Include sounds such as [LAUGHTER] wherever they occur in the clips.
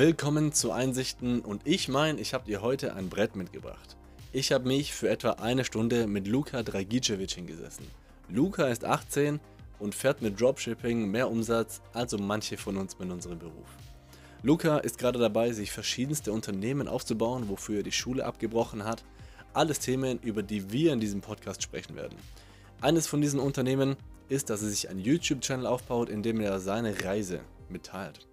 Willkommen zu Einsichten und ich meine, ich habe dir heute ein Brett mitgebracht. Ich habe mich für etwa eine Stunde mit Luka Dragicevic hingesessen. Luka ist 18 und fährt mit Dropshipping mehr Umsatz als so manche von uns mit unserem Beruf. Luca ist gerade dabei, sich verschiedenste Unternehmen aufzubauen, wofür er die Schule abgebrochen hat. Alles Themen, über die wir in diesem Podcast sprechen werden. Eines von diesen Unternehmen ist, dass er sich einen YouTube-Channel aufbaut, in dem er seine Reise mitteilt.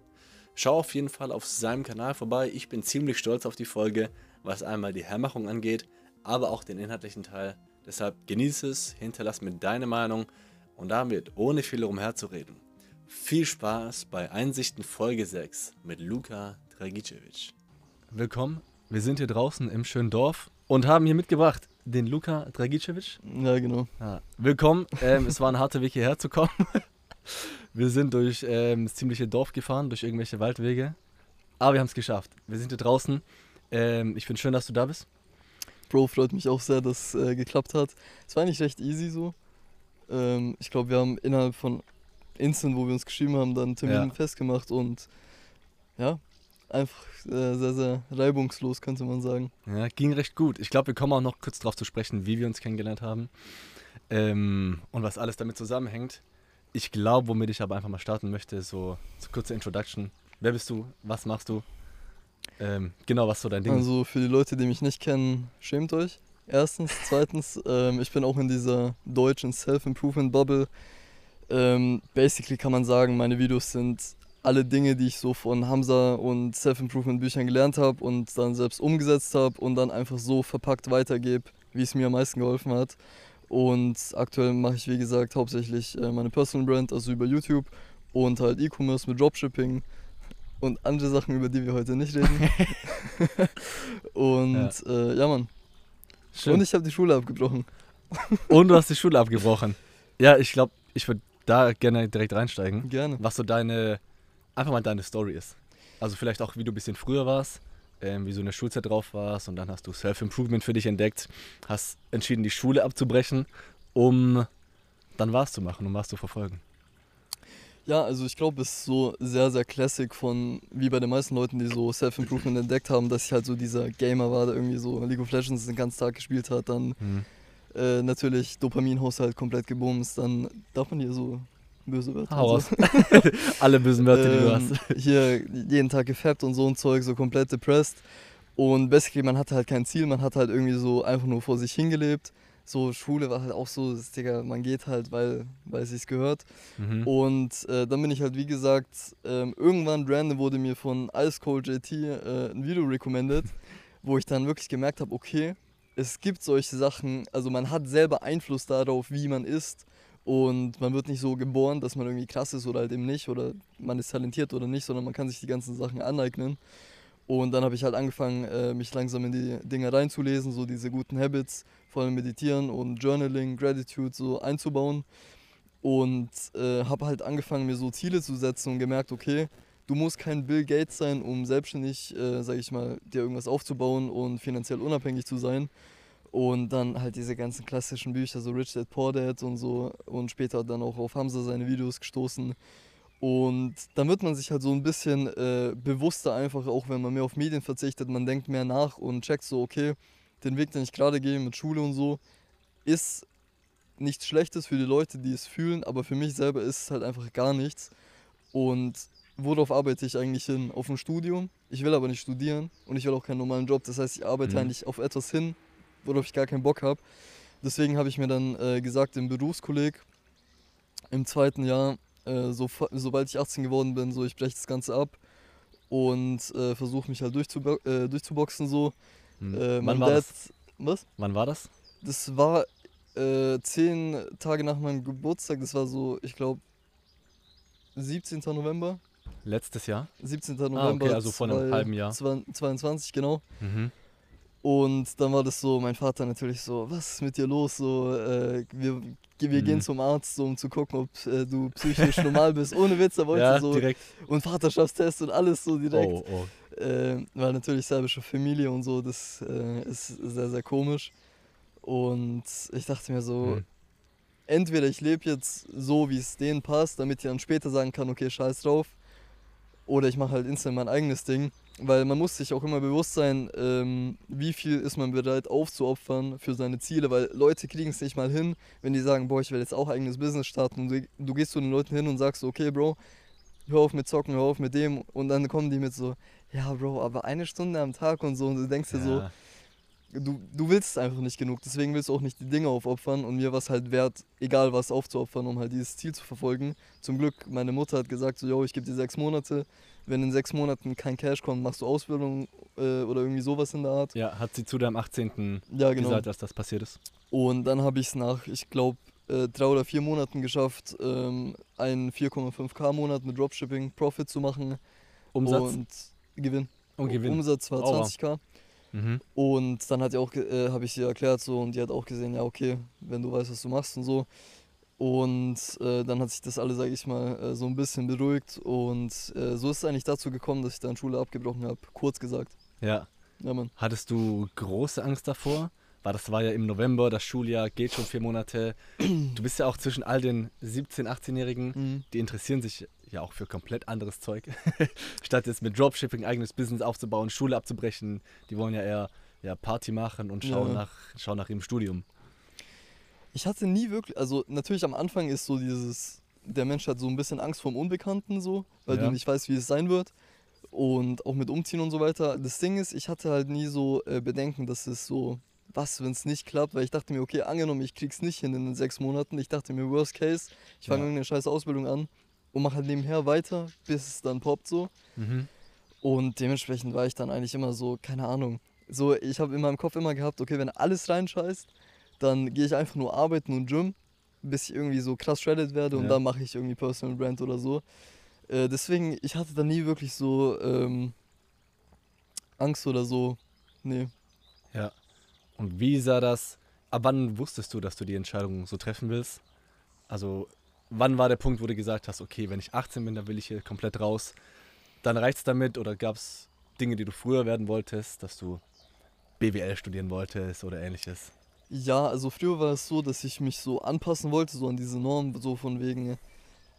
Schau auf jeden Fall auf seinem Kanal vorbei. Ich bin ziemlich stolz auf die Folge, was einmal die Hermachung angeht, aber auch den inhaltlichen Teil. Deshalb genieße es, hinterlass mir deine Meinung und damit, ohne viel umherzureden, viel Spaß bei Einsichten Folge 6 mit Luka Dragicevic. Willkommen, wir sind hier draußen im schönen Dorf und haben hier mitgebracht den Luka Dragicevic. Ja, genau. Ja. Willkommen, ähm, es war ein harter Weg hierher zu kommen. [LAUGHS] Wir sind durch ähm, das ziemliche Dorf gefahren, durch irgendwelche Waldwege. Aber wir haben es geschafft. Wir sind hier draußen. Ähm, ich finde schön, dass du da bist. Bro, freut mich auch sehr, dass es äh, geklappt hat. Es war eigentlich recht easy so. Ähm, ich glaube, wir haben innerhalb von Instant, wo wir uns geschrieben haben, dann Termin Ja. festgemacht und ja, einfach äh, sehr, sehr reibungslos, könnte man sagen. Ja, ging recht gut. Ich glaube, wir kommen auch noch kurz darauf zu sprechen, wie wir uns kennengelernt haben ähm, und was alles damit zusammenhängt. Ich glaube, womit ich aber einfach mal starten möchte, so, so kurze Introduction. Wer bist du? Was machst du? Ähm, genau, was so dein Ding? Also für die Leute, die mich nicht kennen, schämt euch. Erstens. [LAUGHS] Zweitens, ähm, ich bin auch in dieser deutschen Self-Improvement-Bubble. Ähm, basically kann man sagen, meine Videos sind alle Dinge, die ich so von Hamza und Self-Improvement-Büchern gelernt habe und dann selbst umgesetzt habe und dann einfach so verpackt weitergebe, wie es mir am meisten geholfen hat. Und aktuell mache ich, wie gesagt, hauptsächlich äh, meine Personal Brand, also über YouTube und halt E-Commerce mit Dropshipping und andere Sachen, über die wir heute nicht reden. [LAUGHS] [LAUGHS] und ja, äh, ja Mann. Schön. Und ich habe die Schule abgebrochen. [LAUGHS] Und du hast die Schule abgebrochen. Ja, ich glaube, ich würde da gerne direkt reinsteigen. Gerne. Was so deine, einfach mal deine Story ist. Also vielleicht auch, wie du ein bisschen früher warst, ähm, wie so in der Schulzeit drauf warst und dann hast du Self-Improvement für dich entdeckt, hast entschieden, die Schule abzubrechen, um dann was zu machen, um was zu verfolgen. Ja, also ich glaube, es ist so sehr, sehr classic von, wie bei den meisten Leuten, die so Self-Improvement entdeckt haben, dass ich halt so dieser Gamer war, der irgendwie so League of Legends den ganzen Tag gespielt hat, dann Mhm. äh, natürlich Dopaminhaushalt komplett gebumst, dann darf man hier so böse Wörter. Hau und so. [LAUGHS] Alle bösen Wörter, die du Ähm, hast. [LAUGHS] Hier jeden Tag gefappt und so ein Zeug, so komplett depressed. Und basically, man hatte halt kein Ziel, man hat halt irgendwie so einfach nur vor sich hingelebt. So, Schule war halt auch so, das, Digga, man geht halt, weil, weil es sich gehört. Mhm. Und äh, dann bin ich halt, wie gesagt, ähm, irgendwann random wurde mir von Ice Cold JT äh, ein Video recommended, [LAUGHS] wo ich dann wirklich gemerkt habe, okay, es gibt solche Sachen, also man hat selber Einfluss darauf, wie man ist. Und man wird nicht so geboren, dass man irgendwie krass ist oder halt eben nicht, oder man ist talentiert oder nicht, sondern man kann sich die ganzen Sachen aneignen. Und dann habe ich halt angefangen, äh, mich langsam in die Dinge reinzulesen, so diese guten Habits, vor allem Meditieren und Journaling, Gratitude so einzubauen. Und äh, habe halt angefangen, mir so Ziele zu setzen und gemerkt, okay, du musst kein Bill Gates sein, um selbstständig, äh, sage ich mal, dir irgendwas aufzubauen und finanziell unabhängig zu sein. Und dann halt diese ganzen klassischen Bücher, so Rich Dad Poor Dad und so. Und später dann auch auf Hamza seine Videos gestoßen. Und dann wird man sich halt so ein bisschen äh, bewusster einfach, auch wenn man mehr auf Medien verzichtet. Man denkt mehr nach und checkt so, okay, den Weg, den ich gerade gehe mit Schule und so, ist nichts Schlechtes für die Leute, die es fühlen, aber für mich selber ist es halt einfach gar nichts. Und worauf arbeite ich eigentlich hin? Auf ein Studium. Ich will aber nicht studieren und ich will auch keinen normalen Job. Das heißt, ich arbeite Mhm. eigentlich auf etwas hin, worauf ich gar keinen Bock habe. Deswegen habe ich mir dann äh, gesagt, im Berufskolleg im zweiten Jahr, äh, so, sobald ich 18 geworden bin, so ich breche das Ganze ab und äh, versuche mich halt durchzubo äh, durchzuboxen so. Mhm. Äh, Wann, war Dad, das? was? Wann war das? Das war äh, zehn Tage nach meinem Geburtstag. Das war so, ich glaube, 17. November. Letztes Jahr? 17. Ah, November. okay, also vor einem halben Jahr. zwei- 22, genau. Mhm. Und dann war das so, mein Vater natürlich so, was ist mit dir los? So, äh, wir wir Mhm. gehen zum Arzt, so, um zu gucken, ob äh, du psychisch normal bist. Ohne Witz, er wollte Ja, so. direkt. Und Vaterschaftstest und alles so direkt. Oh, oh. Äh, weil natürlich serbische Familie und so, das äh, ist sehr, sehr komisch. Und ich dachte mir so, Mhm. entweder ich lebe jetzt so, wie es denen passt, damit ich dann später sagen kann, okay, scheiß drauf. Oder ich mache halt instant mein eigenes Ding. Weil man muss sich auch immer bewusst sein, ähm, wie viel ist man bereit aufzuopfern für seine Ziele. Weil Leute kriegen es nicht mal hin, wenn die sagen, boah, ich will jetzt auch eigenes Business starten. Und du, gehst zu den Leuten hin und sagst, okay, Bro, hör auf mit Zocken, hör auf mit dem. Und dann kommen die mit so, ja, Bro, aber eine Stunde am Tag und so. Und du denkst dir so, Ja. Du, du willst es einfach nicht genug. Deswegen willst du auch nicht die Dinge aufopfern. Und mir war es halt wert, egal was aufzuopfern, um halt dieses Ziel zu verfolgen. Zum Glück, meine Mutter hat gesagt, so, yo, ich gebe dir sechs Monate. Wenn in sechs Monaten kein Cash kommt, machst du Ausbildung äh, oder irgendwie sowas in der Art. Ja, hat sie zu deinem 18. Ja, genau. gesagt, dass das passiert ist? Und dann habe ich es nach, ich glaube, äh, drei oder vier Monaten geschafft, ähm, einen 4,5k-Monat mit Dropshipping Profit zu machen. Umsatz Und Gewinn. und Gewinn. Umsatz war Oh, wow. 20k. Mhm. Und dann hat sie auch, äh, habe ich sie erklärt so und die hat auch gesehen, ja okay, wenn du weißt, was du machst und so. Und äh, dann hat sich das alle, sage ich mal, äh, so ein bisschen beruhigt und äh, so ist es eigentlich dazu gekommen, dass ich dann Schule abgebrochen habe, kurz gesagt. Ja. Ja, Mann. Hattest du große Angst davor? Weil das war ja im November, das Schuljahr geht schon vier Monate. [CLEARS THROAT] Du bist ja auch zwischen all den 17-, 18-Jährigen, Mhm. die interessieren sich ja auch für komplett anderes Zeug. [LAUGHS] Statt jetzt mit Dropshipping eigenes Business aufzubauen, Schule abzubrechen, die wollen ja eher ja, Party machen und schauen, Ja. nach, schauen nach ihrem Studium. Ich hatte nie wirklich, also natürlich am Anfang ist so dieses, der Mensch hat so ein bisschen Angst vorm Unbekannten so, weil Ja. du nicht weißt, wie es sein wird. Und auch mit Umziehen und so weiter. Das Ding ist, ich hatte halt nie so äh, Bedenken, dass es so, was, wenn es nicht klappt, weil ich dachte mir, okay, angenommen, ich krieg's nicht hin in den sechs Monaten. Ich dachte mir, worst case, ich fange Ja. irgendeine scheiß Ausbildung an und mache halt nebenher weiter, bis es dann poppt so. Mhm. Und dementsprechend war ich dann eigentlich immer so, keine Ahnung. So, ich habe in meinem Kopf immer gehabt, okay, wenn alles reinscheißt, dann gehe ich einfach nur arbeiten und Gym, bis ich irgendwie so krass shredded werde und Ja. dann mache ich irgendwie Personal Brand oder so. Äh, deswegen, ich hatte da nie wirklich so ähm, Angst oder so. Nee. Ja. Und wie sah das? Ab wann wusstest du, dass du die Entscheidung so treffen willst? Also, wann war der Punkt, wo du gesagt hast, okay, wenn ich 18 bin, dann will ich hier komplett raus? Dann reicht's damit? Oder gab es Dinge, die du früher werden wolltest, dass du BWL studieren wolltest oder ähnliches? Ja, also früher war es so, dass ich mich so anpassen wollte, so an diese Norm, so von wegen,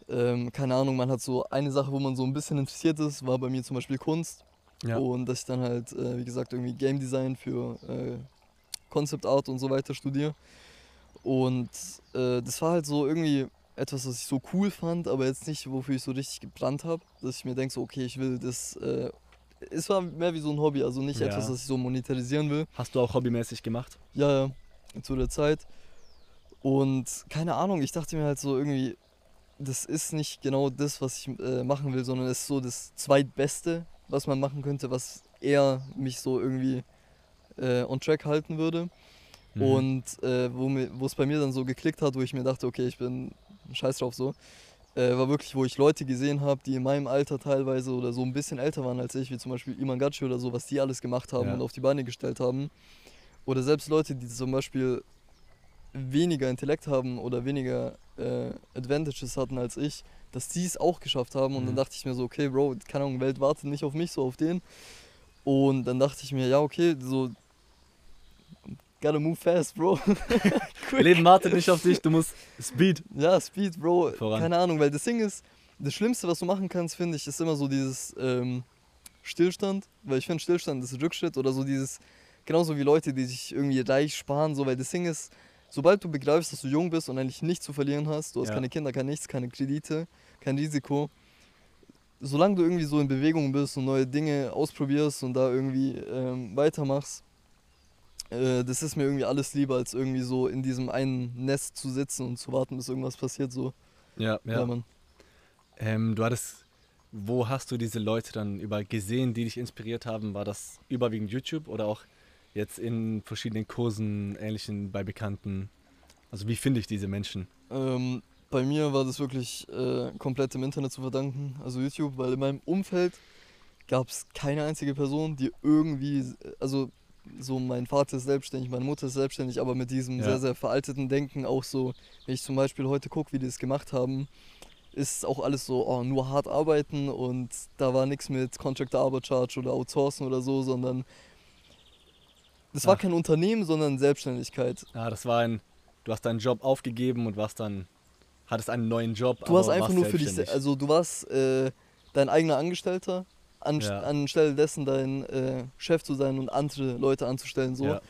ähm, keine Ahnung, man hat so eine Sache, wo man so ein bisschen interessiert ist, war bei mir zum Beispiel Kunst. Ja. Und dass ich dann halt, äh, wie gesagt, irgendwie Game Design für äh, Concept Art und so weiter studiere. Und äh, das war halt so irgendwie etwas, was ich so cool fand, aber jetzt nicht, wofür ich so richtig gebrannt habe. Dass ich mir denke, so, okay, ich will das. Äh, es war mehr wie so ein Hobby, also nicht Ja. etwas, das ich so monetarisieren will. Hast du auch hobbymäßig gemacht? Ja, ja, zu der Zeit. Und keine Ahnung, ich dachte mir halt so irgendwie, das ist nicht genau das, was ich äh, machen will, sondern es ist so das Zweitbeste, was man machen könnte, was eher mich so irgendwie äh, on track halten würde. Mhm. Und äh, wo es bei mir dann so geklickt hat, wo ich mir dachte, okay, ich bin scheiß drauf so, äh, war wirklich, wo ich Leute gesehen habe, die in meinem Alter teilweise oder so ein bisschen älter waren als ich, wie zum Beispiel Iman Gatschi oder so, was die alles gemacht haben Ja. und auf die Beine gestellt haben. Oder selbst Leute, die zum Beispiel weniger Intellekt haben oder weniger äh, Advantages hatten als ich, dass die es auch geschafft haben. Und dann Mhm. dachte ich mir so, okay, Bro, keine Ahnung, Welt wartet nicht auf mich, so auf den. Und dann dachte ich mir, ja, okay, so. Gotta move fast, Bro. [LAUGHS] Leben wartet nicht auf dich, du musst Speed. Ja, Speed, Bro. Voran. Keine Ahnung, weil das Ding ist, das Schlimmste, was du machen kannst, finde ich, ist immer so dieses ähm, Stillstand. Weil ich finde, Stillstand ist Rückschritt oder so dieses, genauso wie Leute, die sich irgendwie reich sparen, so, weil das Ding ist, sobald du begreifst, dass du jung bist und eigentlich nichts zu verlieren hast, du hast Ja. keine Kinder, kein nichts, keine Kredite, kein Risiko, solange du irgendwie so in Bewegung bist und neue Dinge ausprobierst und da irgendwie ähm, weitermachst, äh, das ist mir irgendwie alles lieber, als irgendwie so in diesem einen Nest zu sitzen und zu warten, bis irgendwas passiert. So. Ja, Ja, ja. Mann. Ähm, du hattest, wo hast du diese Leute dann über gesehen, die dich inspiriert haben? War das überwiegend YouTube oder auch jetzt in verschiedenen Kursen, ähnlichen bei Bekannten? Also wie finde ich diese Menschen? Ähm, bei mir war das wirklich äh, komplett im Internet zu verdanken, also YouTube, weil in meinem Umfeld gab es keine einzige Person, die irgendwie, also so mein Vater ist selbstständig, meine Mutter ist selbstständig, aber mit diesem Ja. sehr, sehr veralteten Denken auch so, wenn ich zum Beispiel heute gucke, wie die es gemacht haben, ist auch alles so, oh, nur hart arbeiten und da war nichts mit Contractor Arbitrage oder Outsourcen oder so, sondern das war Ach. kein Unternehmen, sondern Selbstständigkeit. Ja, das war ein, du hast deinen Job aufgegeben und warst dann, hattest einen neuen Job. Du hast einfach warst nur für dich, also du warst, äh, dein eigener Angestellter, an, Ja. anstelle dessen dein äh, Chef zu sein und andere Leute anzustellen. So. Ja.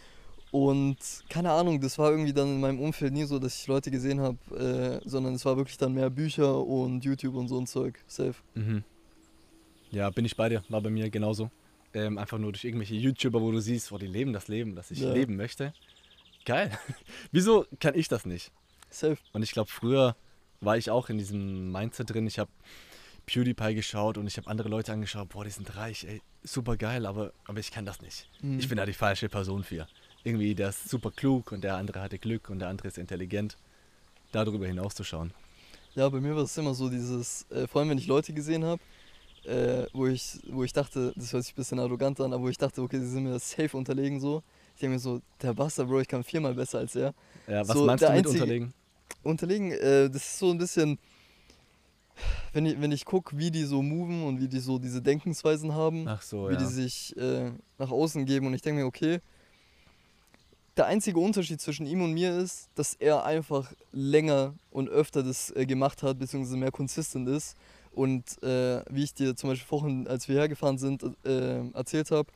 Und keine Ahnung, das war irgendwie dann in meinem Umfeld nie so, dass ich Leute gesehen habe, äh, sondern es war wirklich dann mehr Bücher und YouTube und so ein Zeug. Safe. Mhm. Ja, bin ich bei dir. War bei mir genauso. Ähm, einfach nur durch irgendwelche YouTuber, wo du siehst, wo die leben das Leben, das ich Ja. leben möchte. Geil. [LAUGHS] Wieso kann ich das nicht? Safe. Und ich glaube, früher war ich auch in diesem Mindset drin. Ich habe PewDiePie geschaut und ich habe andere Leute angeschaut. Boah, die sind reich, ey, super geil, aber, aber ich kann das nicht. Mhm. Ich bin da die falsche Person für. Irgendwie, der ist super klug und der andere hatte Glück und der andere ist intelligent. Darüber hinauszuschauen. Ja, bei mir war es immer so dieses, äh, vor allem wenn ich Leute gesehen habe, äh, wo, ich, wo ich dachte, das hört sich ein bisschen arrogant an, aber wo ich dachte, okay, sie sind mir safe unterlegen so. Ich denke mir so, der Buster, Bro, ich kann viermal besser als er. Ja, was So, meinst du mit einzige- unterlegen? Unterlegen, äh, das ist so ein bisschen, wenn ich, wenn ich gucke, wie die so moven und wie die so diese Denkensweisen haben, so, wie ja. die sich äh, nach außen geben und ich denke mir, okay, der einzige Unterschied zwischen ihm und mir ist, dass er einfach länger und öfter das äh, gemacht hat, beziehungsweise mehr konsistent ist. Und äh, wie ich dir zum Beispiel vorhin, als wir hergefahren sind, äh, erzählt habe,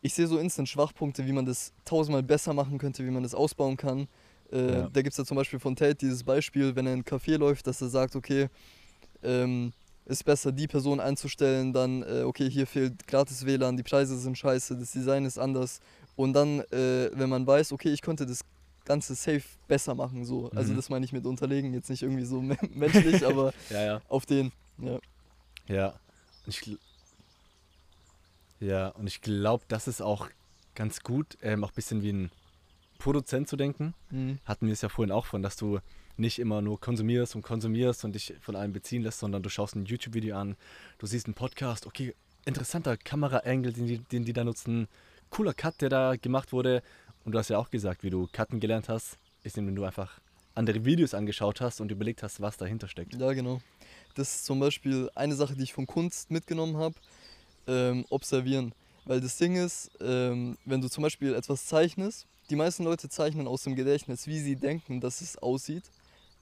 ich sehe so instant Schwachpunkte, wie man das tausendmal besser machen könnte, wie man das ausbauen kann. Äh, Ja. Da gibt es ja zum Beispiel von Tate dieses Beispiel, wenn er in ein Café läuft, dass er sagt, okay, ähm, ist besser, die Person einzustellen, dann, äh, okay, hier fehlt gratis WLAN, die Preise sind scheiße, das Design ist anders. Und dann, äh, wenn man weiß, okay, ich könnte das Ganze safe besser machen, so. Also Mhm. das meine ich mit unterlegen, jetzt nicht irgendwie so [LAUGHS] menschlich, [LAUGHS] aber Ja, ja. auf den, ja. Ja. Und ich, ja, und ich glaube, das ist auch ganz gut, ähm, auch ein bisschen wie ein Produzent zu denken. Mhm. Hatten wir es ja vorhin auch von, dass du nicht immer nur konsumierst und konsumierst und dich von allem beziehen lässt, sondern du schaust ein YouTube-Video an, du siehst einen Podcast, okay, interessanter Kamera-Angle, den die, den die da nutzen, cooler Cut, der da gemacht wurde. Und du hast ja auch gesagt, wie du Cutten gelernt hast, ist, wenn du einfach andere Videos angeschaut hast und überlegt hast, was dahinter steckt. Ja, genau. Das ist zum Beispiel eine Sache, die ich von Kunst mitgenommen habe, ähm, observieren. Weil das Ding ist, ähm, wenn du zum Beispiel etwas zeichnest, die meisten Leute zeichnen aus dem Gedächtnis, wie sie denken, dass es aussieht.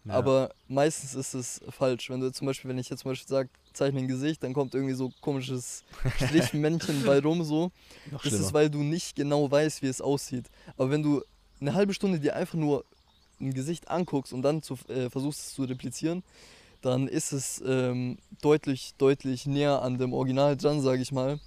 Ja. Aber meistens ist es falsch. Wenn du zum Beispiel, wenn ich jetzt zum Beispiel sage, zeichne ein Gesicht, dann kommt irgendwie so komisches [LAUGHS] Strichmännchen bei rum so. noch Das schlimmer. ist, weil du nicht genau weißt, wie es aussieht. Aber wenn du eine halbe Stunde dir einfach nur ein Gesicht anguckst und dann zu, äh, versuchst es zu replizieren, dann ist es ähm, deutlich, deutlich näher an dem Original dran, sage ich mal.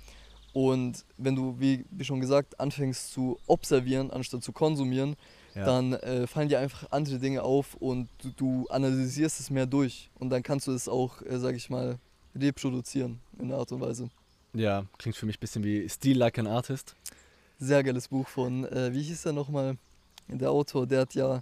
Und wenn du, wie, wie schon gesagt, anfängst zu observieren, anstatt zu konsumieren, ja. dann äh, fallen dir einfach andere Dinge auf und du, du analysierst es mehr durch. Und dann kannst du es auch, äh, sage ich mal, reproduzieren in einer Art und Weise. Ja, klingt für mich ein bisschen wie Steal Like an Artist. Sehr geiles Buch von, äh, wie hieß der nochmal? Der Autor, der hat ja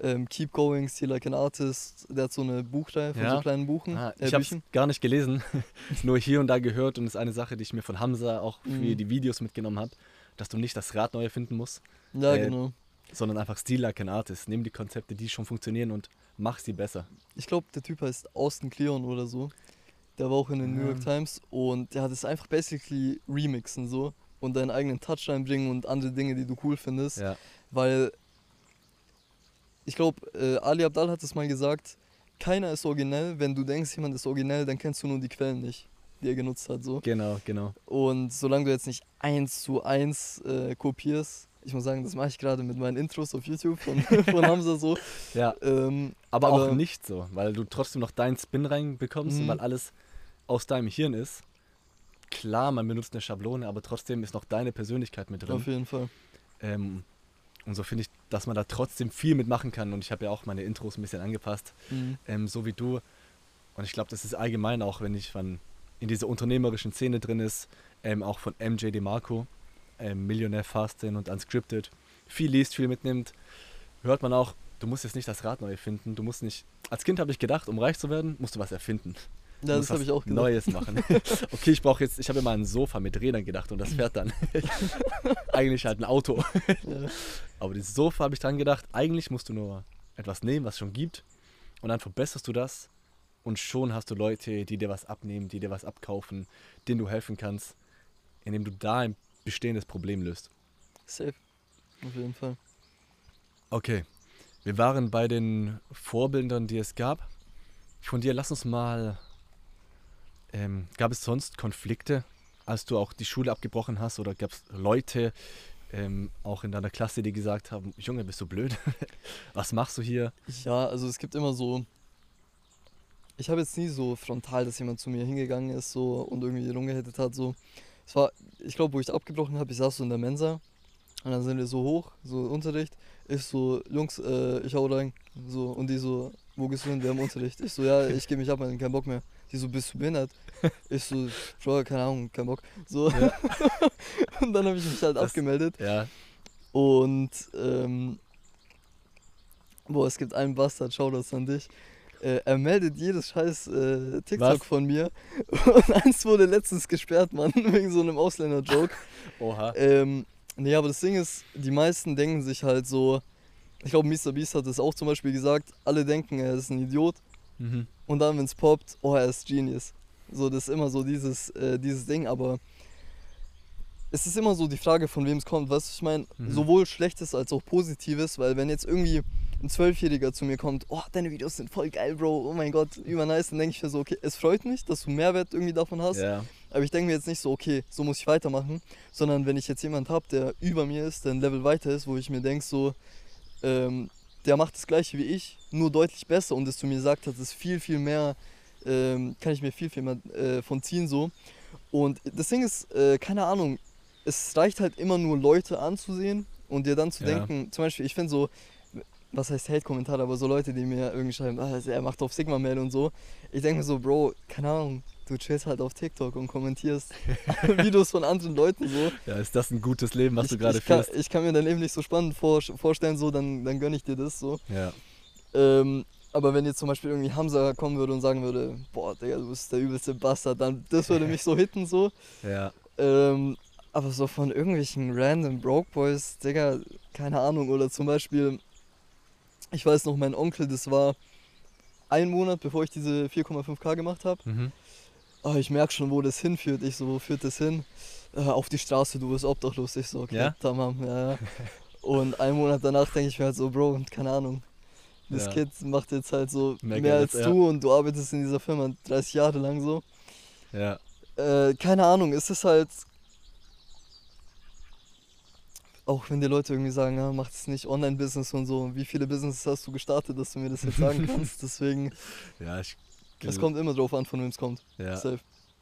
ähm, Keep Going, Still Like an Artist, der hat so eine Buchreihe von Ja. so kleinen Buchen, Ah, äh, ich habe es Büchern. gar nicht gelesen, [LAUGHS] nur hier und da gehört und ist eine Sache, die ich mir von Hamza auch für Mhm. die Videos mitgenommen habe, dass du nicht das Rad neu erfinden musst, Ja, äh, genau. Sondern einfach Steal Like an Artist. Nimm die Konzepte, die schon funktionieren und mach sie besser. Ich glaube, der Typ heißt Austin Kleon oder so. Der war auch in den New York. Times und der hat es einfach basically remixen so und deinen eigenen Touch reinbringen und andere Dinge, die du cool findest. Ja, Weil ich glaube, äh, Ali Abdal hat es mal gesagt, keiner ist originell. Wenn du denkst, jemand ist originell, dann kennst du nur die Quellen nicht, die er genutzt hat. So. genau, genau. Und solange du jetzt nicht eins zu eins äh, kopierst, ich muss sagen, das mache ich gerade mit meinen Intros auf YouTube von, [LAUGHS] von Hamza so. Ja, Ähm, aber, Aber- auch nicht so, weil du trotzdem noch deinen Spin reinbekommst und Mhm. weil alles aus deinem Hirn ist. Klar, man benutzt eine Schablone, aber trotzdem ist noch deine Persönlichkeit mit drin. auf jeden Fall. Ähm, und so finde ich, dass man da trotzdem viel mitmachen kann. Und ich habe ja auch meine Intros ein bisschen angepasst, Mhm. ähm, so wie du. Und ich glaube, das ist allgemein auch, wenn ich von in dieser unternehmerischen Szene drin ist, ähm, auch von MJ DeMarco, ähm, Millionär Fasten und Unscripted, viel liest, viel mitnimmt, hört man auch, du musst jetzt nicht das Rad neu erfinden. Du musst nicht. Als Kind habe ich gedacht, um reich zu werden, musst du was erfinden. Ja, das habe ich auch gedacht. Neues machen. [LAUGHS] okay, ich brauche jetzt, ich habe immer ein Sofa mit Rädern gedacht und das fährt dann. [LAUGHS] Eigentlich halt ein Auto. Ja. Aber dieses Sofa habe ich dran gedacht, eigentlich musst du nur etwas nehmen, was es schon gibt, und dann verbesserst du das und schon hast du Leute, die dir was abnehmen, die dir was abkaufen, denen du helfen kannst, indem du da ein bestehendes Problem löst. Safe. Auf jeden Fall. Okay, wir waren bei den Vorbildern, die es gab. Von dir lass uns mal Ähm, gab es sonst Konflikte, als du auch die Schule abgebrochen hast? Oder gab es Leute ähm, auch in deiner Klasse, die gesagt haben, Junge, bist du blöd? [LAUGHS] Was machst du hier? Ja, also es gibt immer so. Ich habe jetzt nie so frontal, dass jemand zu mir hingegangen ist so und irgendwie rumgehittet hat. So. Es war, ich glaube, wo ich abgebrochen habe, ich saß so in der Mensa und dann sind wir so hoch, so Unterricht. Ich so, Jungs, äh, ich hau rein. So, und die so, wo gehst du hin? Wir haben Unterricht. Ich so, ja, ich geh mich ab, man, kein Bock mehr. Die so, bist du behindert? [LAUGHS] Ich so, Bro, keine Ahnung, kein Bock. So. Ja. [LAUGHS] und dann habe ich mich halt Das- abgemeldet. Ja, Und, ähm, boah, es gibt einen Bastard, schau das an dich. Äh, er meldet jedes scheiß äh, TikTok Was? von mir. [LAUGHS] Und eins wurde letztens gesperrt, Mann, [LAUGHS] wegen so einem Ausländer-Joke. oha. Ähm, nee, aber das Ding ist, die meisten denken sich halt so, ich glaube, Mr. Beast hat das auch zum Beispiel gesagt, alle denken, er ist ein Idiot. Mhm. Und dann, wenn es poppt, oh, er ist Genius. So, das ist immer so dieses, äh, dieses Ding, aber es ist immer so die Frage, von wem es kommt. Weißt du, ich meine, Mhm. sowohl Schlechtes als auch Positives, weil wenn jetzt irgendwie ein Zwölfjähriger zu mir kommt, oh, deine Videos sind voll geil, Bro, oh mein Gott, übernice, dann denke ich mir so, okay, es freut mich, dass du Mehrwert irgendwie davon hast, Ja, aber ich denke mir jetzt nicht so, okay, so muss ich weitermachen, sondern wenn ich jetzt jemand habe, der über mir ist, der ein Level weiter ist, wo ich mir denke, so, ähm, der macht das gleiche wie ich, nur deutlich besser und es zu mir sagt hat, ist viel, viel mehr, ähm, kann ich mir viel, viel mehr äh, von ziehen so. Und das Ding ist, äh, keine Ahnung, es reicht halt immer nur Leute anzusehen und dir dann zu Ja. denken, zum Beispiel, ich finde so, was heißt Hate-Kommentare, aber so Leute, die mir irgendwie schreiben, ah, er macht auf Sigma-Mail und so. Ich denke mir so, Bro, keine Ahnung, du chillst halt auf TikTok und kommentierst [LAUGHS] [LAUGHS] Videos von anderen Leuten so. ja, ist das ein gutes Leben, was ich, du gerade führst? ich kann mir dein Leben nicht so spannend vor, vorstellen, so, dann, dann gönne ich dir das so. Ja, Ähm, aber wenn jetzt zum Beispiel irgendwie Hamza kommen würde und sagen würde, boah, Digga, du bist der übelste Bastard, dann das würde mich so hitten so. [LAUGHS] ja, Ähm, aber so von irgendwelchen random Broke Boys, Digga, keine Ahnung. Oder zum Beispiel, ich weiß noch, mein Onkel, das war ein Monat, bevor ich diese 4,5k gemacht habe. mhm. Oh, ich merke schon, wo das hinführt. Ich so, wo führt das hin? Äh, auf die Straße, du bist obdachlos. Ich so, okay, Ja? tamam, ja, ja. [LAUGHS] Und einen Monat danach denke ich mir halt so, Bro, keine Ahnung. Das Ja. Kind macht jetzt halt so Mehr mehr, als ja. du und du arbeitest in dieser Firma 30 Jahre lang so. ja, Äh, keine Ahnung, es ist halt. Auch wenn die Leute irgendwie sagen, ja, macht es nicht Online-Business und so. Wie viele Businesses hast du gestartet, dass du mir das jetzt sagen [LAUGHS] kannst? Deswegen, ja, ich, es kommt immer drauf an, von wem es kommt. ja. Safe.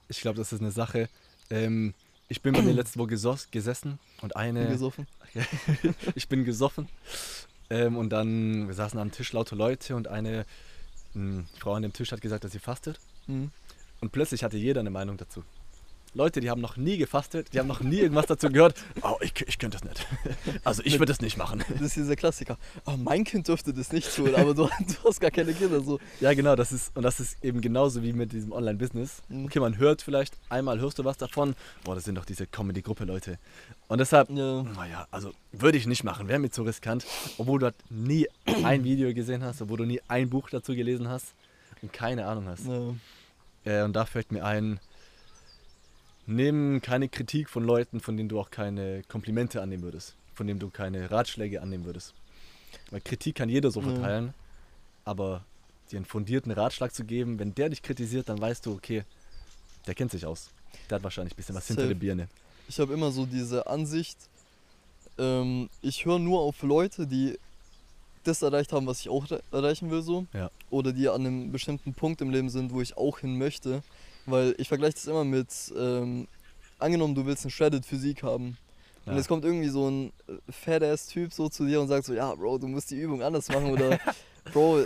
ich glaube, das ist eine Sache. Ähm, ich bin bei mir letzte Woche gesessen und eine, Gesoffen. [LAUGHS] ich bin gesoffen. Ähm, und dann, wir saßen am Tisch lauter Leute und eine mh, Frau an dem Tisch hat gesagt, dass sie fastet. Mhm. Und plötzlich hatte jeder eine Meinung dazu. Leute, die haben noch nie gefastet, die haben noch nie irgendwas dazu gehört. Oh, ich, ich könnte das nicht. Also ich würde das nicht machen. Das ist dieser Klassiker. Oh, mein Kind dürfte das nicht tun, aber du, du hast gar keine Kinder. So. Ja, genau, das ist, und das ist eben genauso wie mit diesem Online-Business. Mhm. Okay, man hört vielleicht, einmal hörst du was davon, boah, das sind doch diese Comedy-Gruppe, Leute. Und deshalb, Ja. naja, also würde ich nicht machen, wäre mir zu riskant, obwohl du halt nie ein Video gesehen hast, obwohl du nie ein Buch dazu gelesen hast und keine Ahnung hast. Ja. Äh, und da fällt mir ein, nimm keine Kritik von Leuten, von denen du auch keine Komplimente annehmen würdest, von denen du keine Ratschläge annehmen würdest. Weil Kritik kann jeder so verteilen, aber dir einen fundierten Ratschlag zu geben, wenn der dich kritisiert, dann weißt du, okay, der kennt sich aus. Der hat wahrscheinlich ein bisschen was hinter der Birne. Ich habe immer so diese Ansicht, ähm, ich höre nur auf Leute, die das erreicht haben, was ich auch re- erreichen will, so. Ja. Oder die an einem bestimmten Punkt im Leben sind, wo ich auch hin möchte. Weil ich vergleiche das immer mit, ähm, angenommen, du willst eine Shredded Physik haben. Und Ja. jetzt kommt irgendwie so ein äh, Fat-Ass-Typ so zu dir und sagt so, ja, Bro, du musst die Übung anders machen. Oder, [LAUGHS] Bro,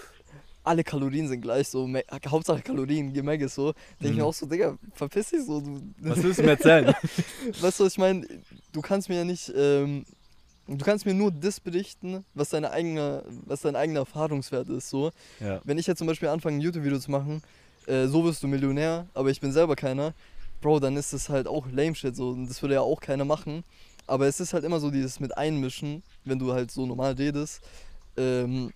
alle Kalorien sind gleich so, Me- Hauptsache Kalorien, Maggis so. Denke ich Mhm. mir auch so, Digga, verpiss dich so. Du, Was willst du mir erzählen? [LAUGHS] Weißt du, ich meine? Du kannst mir ja nicht, ähm, du kannst mir nur das berichten, was deine eigene, was dein eigener Erfahrungswert ist. So, ja. wenn ich jetzt zum Beispiel anfange, ein YouTube-Video zu machen, äh, so wirst du Millionär, aber ich bin selber keiner, Bro, dann ist das halt auch lame shit so und das würde ja auch keiner machen. Aber es ist halt immer so dieses mit Einmischen, wenn du halt so normal redest. Ähm,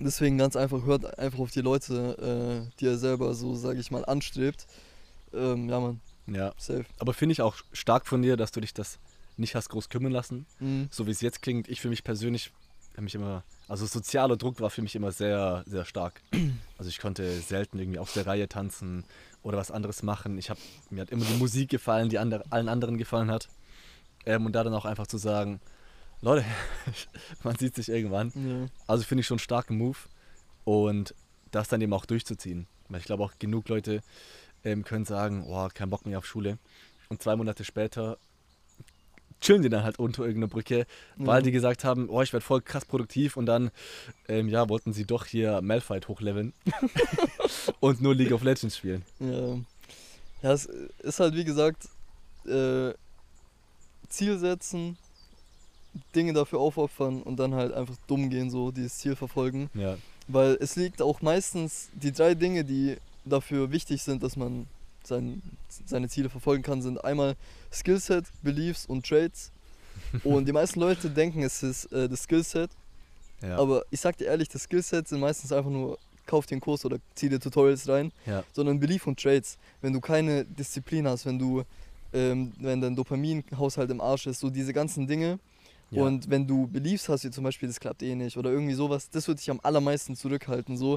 deswegen ganz einfach, hört einfach auf die Leute, äh, die er selber so, sage ich mal, anstrebt. Ähm, ja, man, ja. safe. Aber finde ich auch stark von dir, dass du dich das nicht hast groß kümmern lassen. Mhm. so wie es jetzt klingt, ich für mich persönlich habe mich immer, also sozialer Druck war für mich immer sehr, sehr stark. [CLEARS THROAT] Also ich konnte selten irgendwie auf der Reihe tanzen oder was anderes machen. Ich habe mir hat immer die Musik gefallen, die andere, allen anderen gefallen hat. Ähm, und da dann auch einfach zu sagen, Leute, [LAUGHS] man sieht sich irgendwann. Ja. Also finde ich schon einen starken Move und das dann eben auch durchzuziehen. Weil ich glaube auch genug Leute ähm, können sagen, oh, kein Bock mehr auf Schule. Und zwei Monate später chillen die dann halt unter irgendeiner Brücke, weil Ja. die gesagt haben, oh, ich werde voll krass produktiv und dann, ähm, ja, wollten sie doch hier Malphite hochleveln [LAUGHS] und nur League of Legends spielen. Ja. ja, es ist halt wie gesagt, äh, Ziel setzen, Dinge dafür aufopfern und dann halt einfach dumm gehen, so dieses Ziel verfolgen. Ja, Weil es liegt auch meistens, die drei Dinge, die dafür wichtig sind, dass man sein, seine Ziele verfolgen kann, sind einmal Skillset, Beliefs und Traits. [LAUGHS] Und die meisten Leute denken, es ist äh, das Skillset, ja, aber ich sag dir ehrlich, das Skillset sind meistens einfach nur, kauf dir einen Kurs oder zieh dir Tutorials rein, ja, sondern Belief und Traits. Wenn du keine Disziplin hast, wenn du, ähm, wenn dein Dopaminhaushalt im Arsch ist, so diese ganzen Dinge. ja. Und wenn du Beliefs hast, wie zum Beispiel, das klappt eh nicht oder irgendwie sowas, das wird dich am allermeisten zurückhalten. So.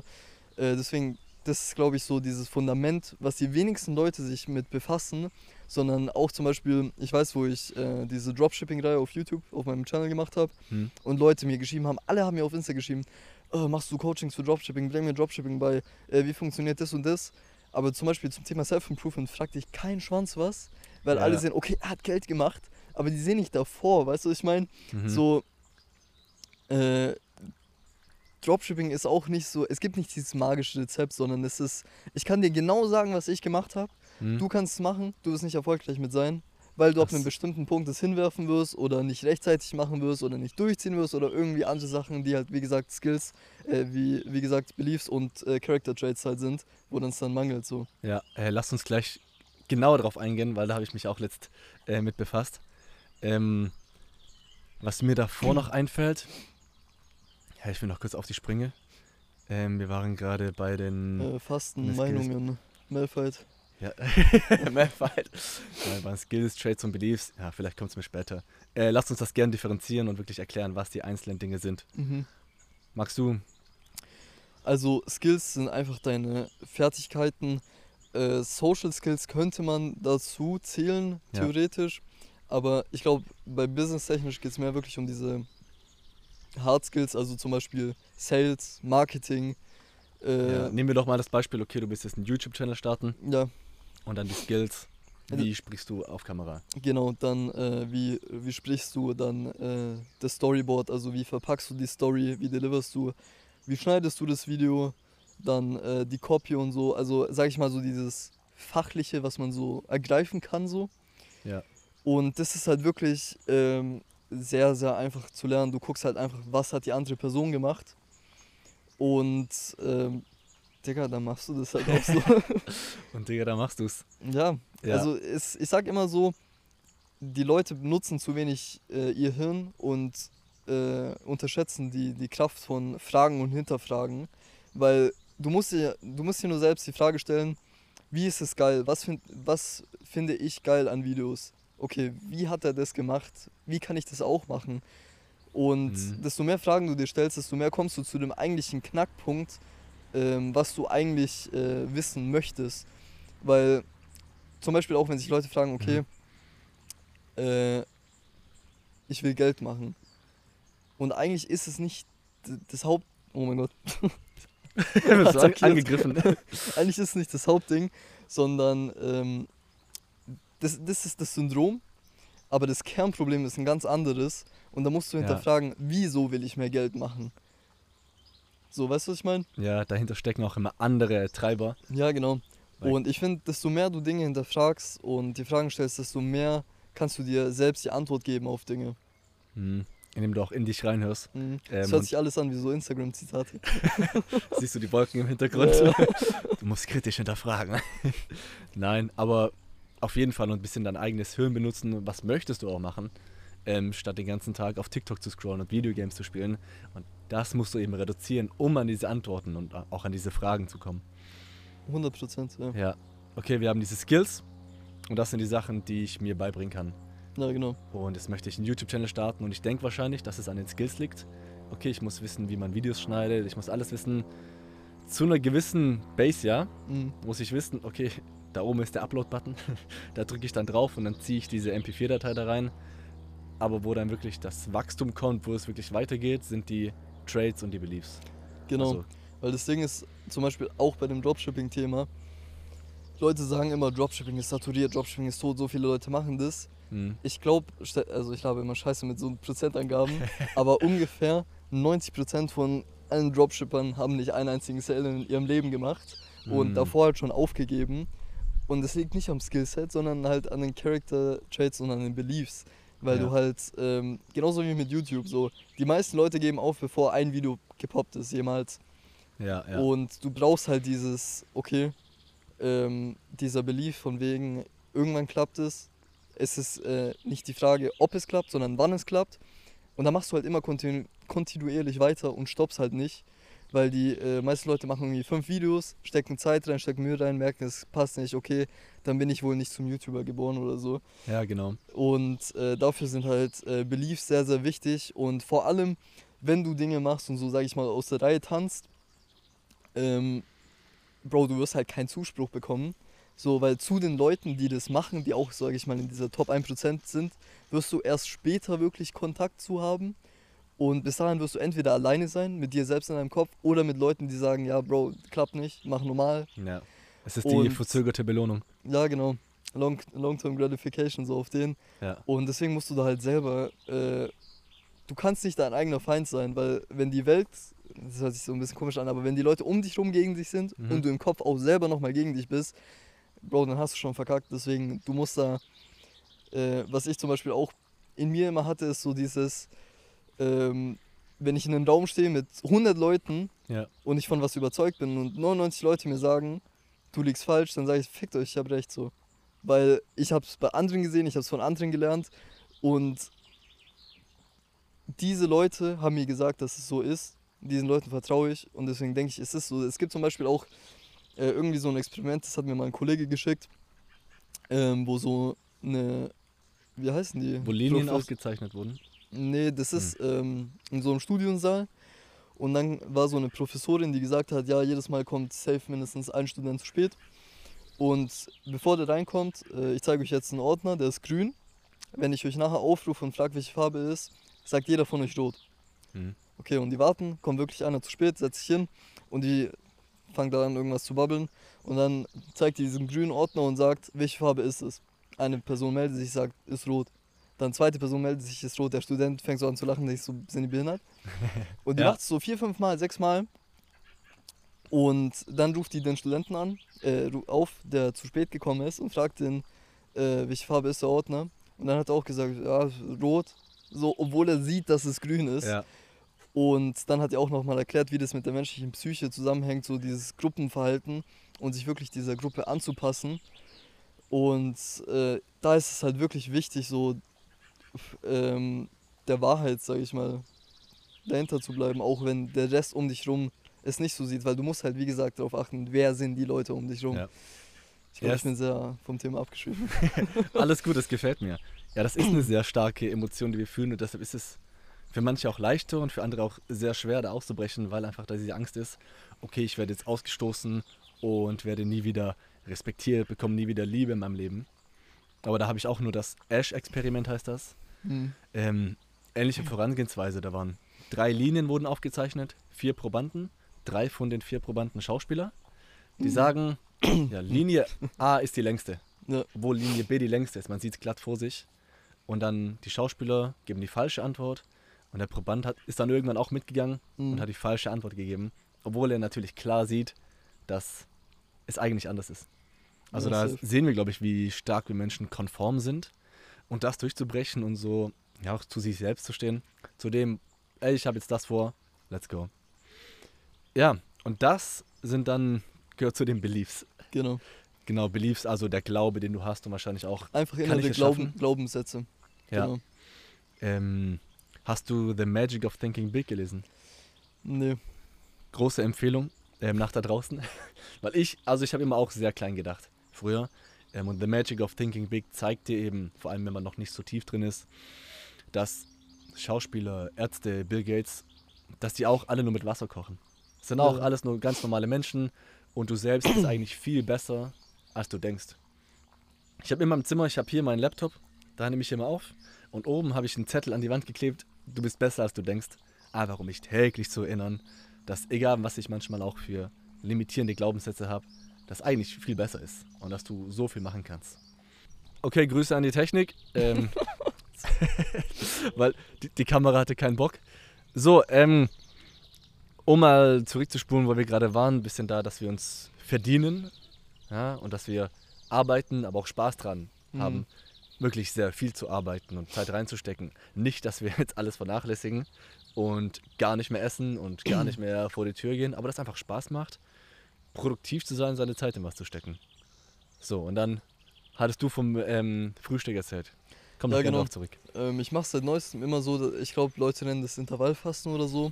Äh, deswegen, das ist, glaube ich, so dieses Fundament, was die wenigsten Leute sich mit befassen, sondern auch zum Beispiel, ich weiß, wo ich äh, diese Dropshipping-Reihe auf YouTube, auf meinem Channel gemacht habe Hm. und Leute mir geschrieben haben, alle haben mir auf Insta geschrieben, "Oh, machst du Coachings für Dropshipping, bring mir Dropshipping bei, äh, wie funktioniert das und das. Aber zum Beispiel zum Thema Self-Improvement fragt dich kein Schwanz was, weil Ja, alle sehen, okay, er hat Geld gemacht, aber die sehen nicht davor, weißt du, was ich meine? Mhm. So, Dropshipping ist auch nicht so, es gibt nicht dieses magische Rezept, sondern es ist, ich kann dir genau sagen, was ich gemacht habe. Hm. Du kannst es machen, du wirst nicht erfolgreich mit sein, weil du ab Das- einem bestimmten Punkt es hinwerfen wirst oder nicht rechtzeitig machen wirst oder nicht durchziehen wirst oder irgendwie andere Sachen, die halt, wie gesagt, Skills, äh, wie, wie gesagt, Beliefs und äh, Character Traits halt sind, wo dann es dann mangelt so. Ja, äh, lasst uns gleich genauer drauf eingehen, weil da habe ich mich auch letzt äh, mit befasst. Ähm, was mir davor [CLEARS THROAT] noch einfällt, ja, ich will noch kurz auf die Sprünge. Ähm, wir waren gerade bei den Äh, Fasten. Meinungen, Malfight. ja, Malphite. Ja, [LAUGHS] waren Skills, Traits und Beliefs. Ja, vielleicht kommt es mir später. Äh, lasst uns das gerne differenzieren und wirklich erklären, was die einzelnen Dinge sind. Mhm. Magst du? Also Skills sind einfach deine Fertigkeiten. Äh, Social Skills könnte man dazu zählen, Ja. theoretisch. Aber ich glaube, bei Business technisch geht es mehr wirklich um diese Hard Skills, also zum Beispiel Sales, Marketing. Äh, Ja, nehmen wir doch mal das Beispiel, okay, du bist jetzt einen YouTube-Channel starten ja, und dann die Skills. Also- Wie sprichst du auf Kamera? genau. Dann äh, wie, wie sprichst du dann äh, das Storyboard, also wie verpackst du die Story, wie deliverst du, wie schneidest du das Video, dann äh, die Copy und so. Also sag ich mal so dieses Fachliche, was man so ergreifen kann so. Ja. Und das ist halt wirklich ähm, sehr, sehr einfach zu lernen. Du guckst halt einfach, was hat die andere Person gemacht. Und, ähm, Digga, dann machst du das halt auch so. [LAUGHS] [LAUGHS] Und Digga, da machst du's. ja, Ja. also es, ich sag immer so, die Leute benutzen zu wenig äh, ihr Hirn und äh, unterschätzen die, die Kraft von Fragen und Hinterfragen. Weil du musst, dir, du musst dir nur selbst die Frage stellen, wie ist es geil? Was, find, was finde ich geil an Videos? Okay, wie hat er das gemacht? Wie kann ich das auch machen? Und Mhm. desto mehr Fragen du dir stellst, desto mehr kommst du zu dem eigentlichen Knackpunkt, ähm, was du eigentlich äh, wissen möchtest. Weil zum Beispiel auch, wenn sich Leute fragen, okay, äh, ich will Geld machen. Und eigentlich ist es nicht das Haupt... Oh mein Gott. [LAUGHS] [LAUGHS] angegriffen. [LAUGHS] eigentlich ist es nicht das Hauptding, sondern ähm, das, das ist das Syndrom, aber das Kernproblem ist ein ganz anderes. Und da musst du Ja. hinterfragen, wieso will ich mehr Geld machen? So, weißt du, was ich meine? Ja, dahinter stecken auch immer andere Treiber. Ja, genau. Weil- Und ich finde, desto mehr du Dinge hinterfragst und die Fragen stellst, desto mehr kannst du dir selbst die Antwort geben auf Dinge. Hm. Indem du auch in dich reinhörst, Mhm. Ähm, das hört sich alles an wie so Instagram-Zitate. [LAUGHS] siehst du die Wolken im Hintergrund. Ja. Du musst kritisch hinterfragen. [LAUGHS] Nein, aber auf jeden Fall noch ein bisschen dein eigenes Hirn benutzen. Was möchtest du auch machen? Ähm, statt den ganzen Tag auf TikTok zu scrollen und Videogames zu spielen. Und das musst du eben reduzieren, um an diese Antworten und auch an diese Fragen zu kommen. 100 Prozent, ja. Ja, okay, wir haben diese Skills und das sind die Sachen, die ich mir beibringen kann. Ja, genau. Und jetzt möchte ich einen YouTube-Channel starten und ich denke wahrscheinlich, dass es an den Skills liegt. Okay, ich muss wissen, wie man Videos schneidet, ich muss alles wissen. Zu einer gewissen Base, ja, Mhm. muss ich wissen, okay, Da oben ist der Upload-Button. [LAUGHS] da drücke ich dann drauf und dann ziehe ich diese MP4-Datei da rein. Aber wo dann wirklich das Wachstum kommt, wo es wirklich weitergeht, sind die Trades und die Beliefs. Genau. Also, Weil das Ding ist, zum Beispiel auch bei dem Dropshipping-Thema, Leute sagen immer, Dropshipping ist saturiert, Dropshipping ist tot, so viele Leute machen das. hm, Ich glaube, also ich habe immer Scheiße mit so Prozentangaben, [LAUGHS] aber ungefähr 90% von allen Dropshippern haben nicht einen einzigen Sale in ihrem Leben gemacht und Mhm. davor halt schon aufgegeben. Und das liegt nicht am Skillset, sondern halt an den Character Traits und an den Beliefs. Weil Ja. du halt, ähm, genauso wie mit YouTube so, die meisten Leute geben auf, bevor ein Video gepoppt ist jemals. ja, ja. Und du brauchst halt dieses, okay, ähm, dieser Belief von wegen, irgendwann klappt es. Es ist äh, nicht die Frage, ob es klappt, sondern wann es klappt. Und da machst du halt immer kontinu kontinuierlich weiter und stoppst halt nicht. Weil die äh, meisten Leute machen irgendwie fünf Videos, stecken Zeit rein, stecken Mühe rein, merken, es passt nicht, okay, dann bin ich wohl nicht zum YouTuber geboren oder so. ja, genau. Und äh, dafür sind halt äh, Beliefs sehr, sehr wichtig. Und vor allem, wenn du Dinge machst und so, sag ich mal, aus der Reihe tanzt, ähm, Bro, du wirst halt keinen Zuspruch bekommen. So, weil zu den Leuten, die das machen, die auch, sag ich mal, in dieser Top 1% sind, wirst du erst später wirklich Kontakt zu haben. Und bis dahin wirst du entweder alleine sein, mit dir selbst in deinem Kopf, oder mit Leuten, die sagen, ja, Bro, klappt nicht, mach normal. Ja. Es ist die Und- verzögerte Belohnung. Ja, genau. Long- Long-Term Gratification, so auf den. Ja. Und deswegen musst du da halt selber, äh, du kannst nicht dein eigener Feind sein, weil wenn die Welt, das hört sich so ein bisschen komisch an, aber wenn die Leute um dich rum gegen dich sind Mhm. und du im Kopf auch selber nochmal gegen dich bist, Bro, dann hast du schon verkackt. Deswegen, du musst da, äh, was ich zum Beispiel auch in mir immer hatte, ist so dieses, ähm, wenn ich in einem Raum stehe mit 100 Leuten Ja. und ich von was überzeugt bin und 99 Leute mir sagen, du liegst falsch, dann sage ich, fickt euch, ich habe recht so. Weil ich habe es bei anderen gesehen, ich habe es von anderen gelernt und diese Leute haben mir gesagt, dass es so ist. Diesen Leuten vertraue ich und deswegen denke ich, es ist so. Es gibt zum Beispiel auch äh, irgendwie so ein Experiment, das hat mir mal ein Kollege geschickt, ähm, wo so eine, wie heißen die? Wo Linien Profes- aufgezeichnet wurden. Nee, das Hm. ist ähm, in so einem Studiensaal. Und dann war so eine Professorin, die gesagt hat, ja, jedes Mal kommt safe mindestens ein Student zu spät. Und bevor der reinkommt, äh, ich zeige euch jetzt einen Ordner, der ist grün. Wenn ich euch nachher aufrufe und frage, welche Farbe ist, sagt jeder von euch rot. Mhm. Okay, und die warten, kommt wirklich einer zu spät, setzt sich hin und die fangen da an irgendwas zu babbeln. Und dann zeigt die diesen grünen Ordner und sagt, welche Farbe ist es. Eine Person meldet sich, sagt, ist rot. Dann zweite Person meldet sich, ist rot. Der Student fängt so an zu lachen, denkt so, sind die behindert? [LAUGHS] Und die Ja. macht es so vier, fünf Mal, sechs Mal. Und dann ruft die den Studenten an, äh, auf, der zu spät gekommen ist und fragt ihn, äh, welche Farbe ist der Ordner. Und dann hat er auch gesagt, ja, rot. So, obwohl er sieht, dass es grün ist. Ja. Und dann hat er auch nochmal erklärt, wie das mit der menschlichen Psyche zusammenhängt, so dieses Gruppenverhalten und sich wirklich dieser Gruppe anzupassen. Und äh, da ist es halt wirklich wichtig, so ähm, der Wahrheit, sage ich mal, dahinter zu bleiben, auch wenn der Rest um dich rum es nicht so sieht, weil du musst halt, wie gesagt, darauf achten, wer sind die Leute um dich rum. Ja. Ich glaube, Ja, ich bin sehr vom Thema abgeschwiffen. [LAUGHS] Alles gut, das gefällt mir. Ja, das ist eine [CLEARS THROAT] sehr starke Emotion, die wir fühlen und deshalb ist es für manche auch leichter und für andere auch sehr schwer, da auszubrechen, weil einfach da diese Angst ist, okay, ich werde jetzt ausgestoßen und werde nie wieder respektiert, bekomme nie wieder Liebe in meinem Leben. Aber da habe ich auch nur das Ash-Experiment, heißt das. Hm. Ähm, ähnliche Vorangehensweise, da waren drei Linien wurden aufgezeichnet, vier Probanden, drei von den vier Probanden Schauspieler. Die sagen, [CLEARS THROAT] ja, Linie A ist die längste, Ja. obwohl Linie B die längste ist. Man sieht es glatt vor sich. Und dann die Schauspieler geben die falsche Antwort und der Proband hat, ist dann irgendwann auch mitgegangen und Mhm. hat die falsche Antwort gegeben, obwohl er natürlich klar sieht, dass es eigentlich anders ist. Also Ja, da sehen wir, glaube ich, wie stark wir Menschen konform sind und das durchzubrechen und so ja auch zu sich selbst zu stehen, zu dem, ey, ich habe jetzt das vor, let's go. Ja, und das sind dann gehört zu den Beliefs. Genau. Genau, Beliefs, also der Glaube, den du hast und wahrscheinlich auch. Einfach innere Glauben? Glaubenssätze. Ja. Genau. Ähm, hast du The Magic of Thinking Big gelesen? Nee. Große Empfehlung ähm, nach da draußen. [LAUGHS] Weil ich, also ich habe immer auch sehr klein gedacht, früher. Ähm, und The Magic of Thinking Big zeigt dir eben, vor allem wenn man noch nicht so tief drin ist, dass Schauspieler, Ärzte, Bill Gates, dass die auch alle nur mit Wasser kochen. Das sind auch Ja. alles nur ganz normale Menschen und du selbst bist eigentlich viel besser als du denkst. Ich habe in meinem Zimmer, ich habe hier meinen Laptop, da nehme ich immer auf und oben habe ich einen Zettel an die Wand geklebt, du bist besser als du denkst. Einfach um mich täglich zu erinnern, dass egal was ich manchmal auch für limitierende Glaubenssätze habe, das eigentlich viel besser ist und dass du so viel machen kannst. Okay, Grüße an die Technik. Ähm, [LAUGHS] [LAUGHS] weil die, die, Kamera hatte keinen Bock. So, ähm, um mal zurückzuspulen, wo wir gerade waren, ein bisschen da, dass wir uns verdienen ja, und dass wir arbeiten, aber auch Spaß dran mhm. haben, wirklich sehr viel zu arbeiten und Zeit reinzustecken. Nicht, dass wir [LAUGHS] jetzt alles vernachlässigen und gar nicht mehr essen und gar nicht mehr vor die Tür gehen, aber das einfach Spaß macht, produktiv zu sein, seine Zeit in was zu stecken. So, und dann hattest du vom ähm, Frühstück erzählt. Komm ja, genau. zurück. Ähm, ich mache es seit neuestem immer so, ich glaube, Leute nennen das Intervallfasten oder so,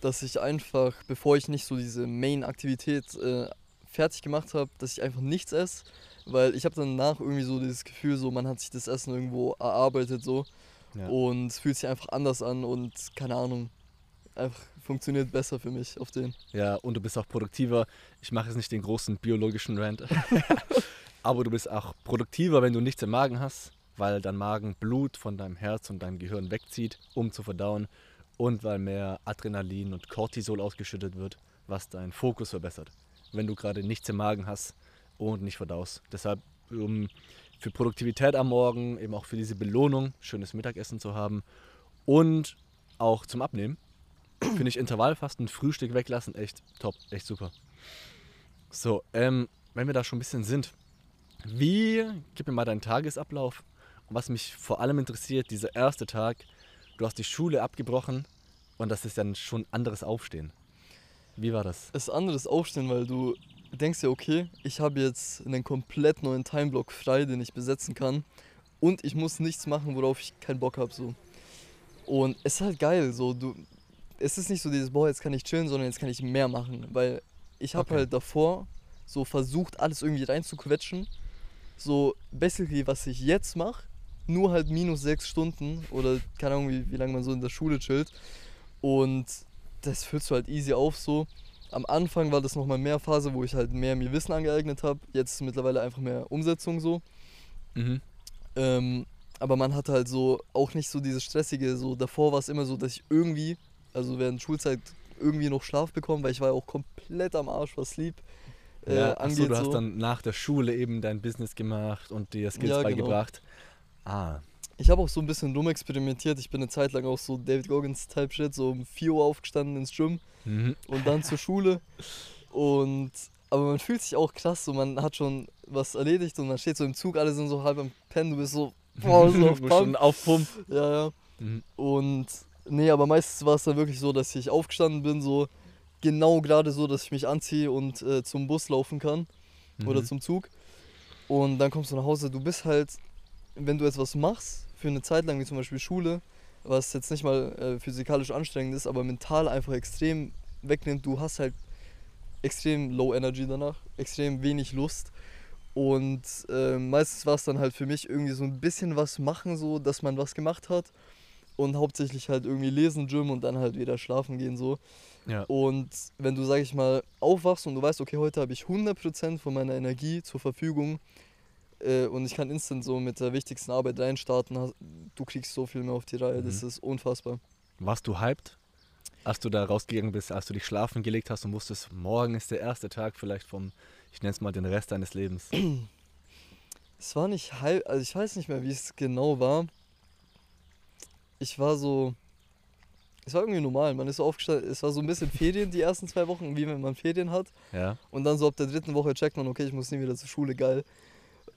dass ich einfach, bevor ich nicht so diese Main-Aktivität äh, fertig gemacht habe, dass ich einfach nichts esse, weil ich habe danach irgendwie so dieses Gefühl, so man hat sich das Essen irgendwo erarbeitet so ja. und es fühlt sich einfach anders an und keine Ahnung, einfach funktioniert besser für mich auf den. Ja, und du bist auch produktiver. Ich mache jetzt nicht den großen biologischen Rant, [LAUGHS] aber du bist auch produktiver, wenn du nichts im Magen hast, weil dein Magen Blut von deinem Herz und deinem Gehirn wegzieht, um zu verdauen und weil mehr Adrenalin und Cortisol ausgeschüttet wird, was deinen Fokus verbessert. Wenn du gerade nichts im Magen hast und nicht verdaust. Deshalb um für Produktivität am Morgen, eben auch für diese Belohnung, schönes Mittagessen zu haben und auch zum Abnehmen, finde ich Intervallfasten, Frühstück weglassen echt top, echt super. So, ähm, wenn wir da schon ein bisschen sind, wie, gib mir mal deinen Tagesablauf. Und was mich vor allem interessiert, dieser erste Tag, du hast die Schule abgebrochen und das ist dann schon anderes Aufstehen. Wie war das? Es ist anderes Aufstehen, weil du denkst ja, okay, ich habe jetzt einen komplett neuen Timeblock frei, den ich besetzen kann. Und ich muss nichts machen, worauf ich keinen Bock habe. So. Und es ist halt geil. So, du, es ist nicht so dieses, boah, jetzt kann ich chillen, sondern jetzt kann ich mehr machen. Weil ich habe okay. halt davor so versucht, alles irgendwie reinzuquetschen. So, basically, was ich jetzt mache, nur halt minus sechs Stunden oder keine Ahnung, wie, wie lange man so in der Schule chillt. Und das füllst du halt easy auf so. Am Anfang war das nochmal mehr Phase, wo ich halt mehr mir Wissen angeeignet habe. Jetzt ist mittlerweile einfach mehr Umsetzung so. Mhm. Ähm, aber man hatte halt so auch nicht so dieses stressige, so davor war es immer so, dass ich irgendwie, also während Schulzeit irgendwie noch Schlaf bekomme, weil ich war ja auch komplett am Arsch, was Sleep äh, ja, angeht. Achso, du so. hast dann nach der Schule eben dein Business gemacht und dir Skills ja, genau. beigebracht. Genau. Ah. Ich habe auch so ein bisschen dumm experimentiert. Ich bin eine Zeit lang auch so David Goggins Type Shit, so um 4 Uhr aufgestanden ins Gym mhm. und dann zur Schule. Und aber man fühlt sich auch krass, so man hat schon was erledigt und man steht so im Zug, alle sind so halb am Pennen, du bist so, boah, so [LAUGHS] auf Pump. schon auf Pump. Ja, ja. Mhm. Und nee, aber meistens war es dann wirklich so, dass ich aufgestanden bin, so genau gerade so, dass ich mich anziehe und äh, zum Bus laufen kann mhm. oder zum Zug. Und dann kommst du nach Hause, du bist halt, wenn du etwas machst, für eine Zeit lang, wie zum Beispiel Schule, was jetzt nicht mal äh, physikalisch anstrengend ist, aber mental einfach extrem wegnimmt. Du hast halt extrem low Energy danach, extrem wenig Lust. Und äh, meistens war es dann halt für mich irgendwie so ein bisschen was machen, so dass man was gemacht hat. Und hauptsächlich halt irgendwie lesen, Gym und dann halt wieder schlafen gehen so. Ja. Und wenn du, sag ich mal, aufwachst und du weißt, okay, heute habe ich 100% von meiner Energie zur Verfügung, äh, und ich kann instant so mit der wichtigsten Arbeit reinstarten. Du kriegst so viel mehr auf die Reihe, mhm. das ist unfassbar. Warst du hyped, als du da rausgegangen bist, als du dich schlafen gelegt hast und wusstest, morgen ist der erste Tag vielleicht vom, ich nenne es mal, den Rest deines Lebens? [CLEARS THROAT] Es war nicht hype, also ich weiß nicht mehr, wie es genau war. Ich war so, es war irgendwie normal. Man ist so aufgestanden, es war so ein bisschen Ferien die ersten zwei Wochen, wie wenn man Ferien hat. Ja. Und dann so ab der dritten Woche checkt man, okay, ich muss nie wieder zur Schule, geil.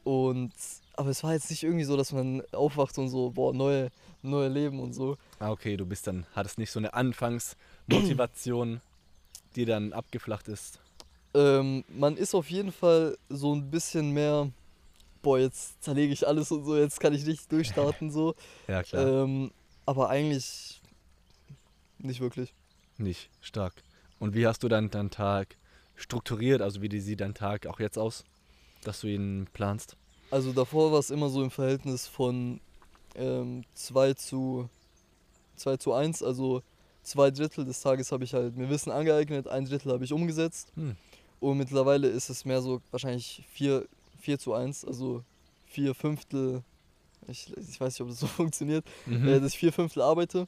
Und aber es war jetzt nicht irgendwie so, dass man aufwacht und so, boah, neue, neue Leben und so. Ah, okay, du bist dann, hattest nicht so eine Anfangsmotivation, [CLEARS THROAT] die dann abgeflacht ist. Ähm, man ist auf jeden Fall so ein bisschen mehr, boah, jetzt zerlege ich alles und so, jetzt kann ich nicht durchstarten so. [LAUGHS] ja, klar. Ähm, aber eigentlich nicht wirklich. Nicht, stark. Und wie hast du dann deinen Tag strukturiert? Also wie sieht dein Tag auch jetzt aus? dass du ihn planst? Also davor war es immer so im Verhältnis von 2 ähm, zu 2 zu 1, also zwei Drittel des Tages habe ich halt mir Wissen angeeignet, ein Drittel habe ich umgesetzt. Hm. Und mittlerweile ist es mehr so wahrscheinlich 4, 4 zu 1, also vier Fünftel, ich, ich weiß nicht, ob das so [LAUGHS] funktioniert, Mhm. äh, dass ich vier Fünftel arbeite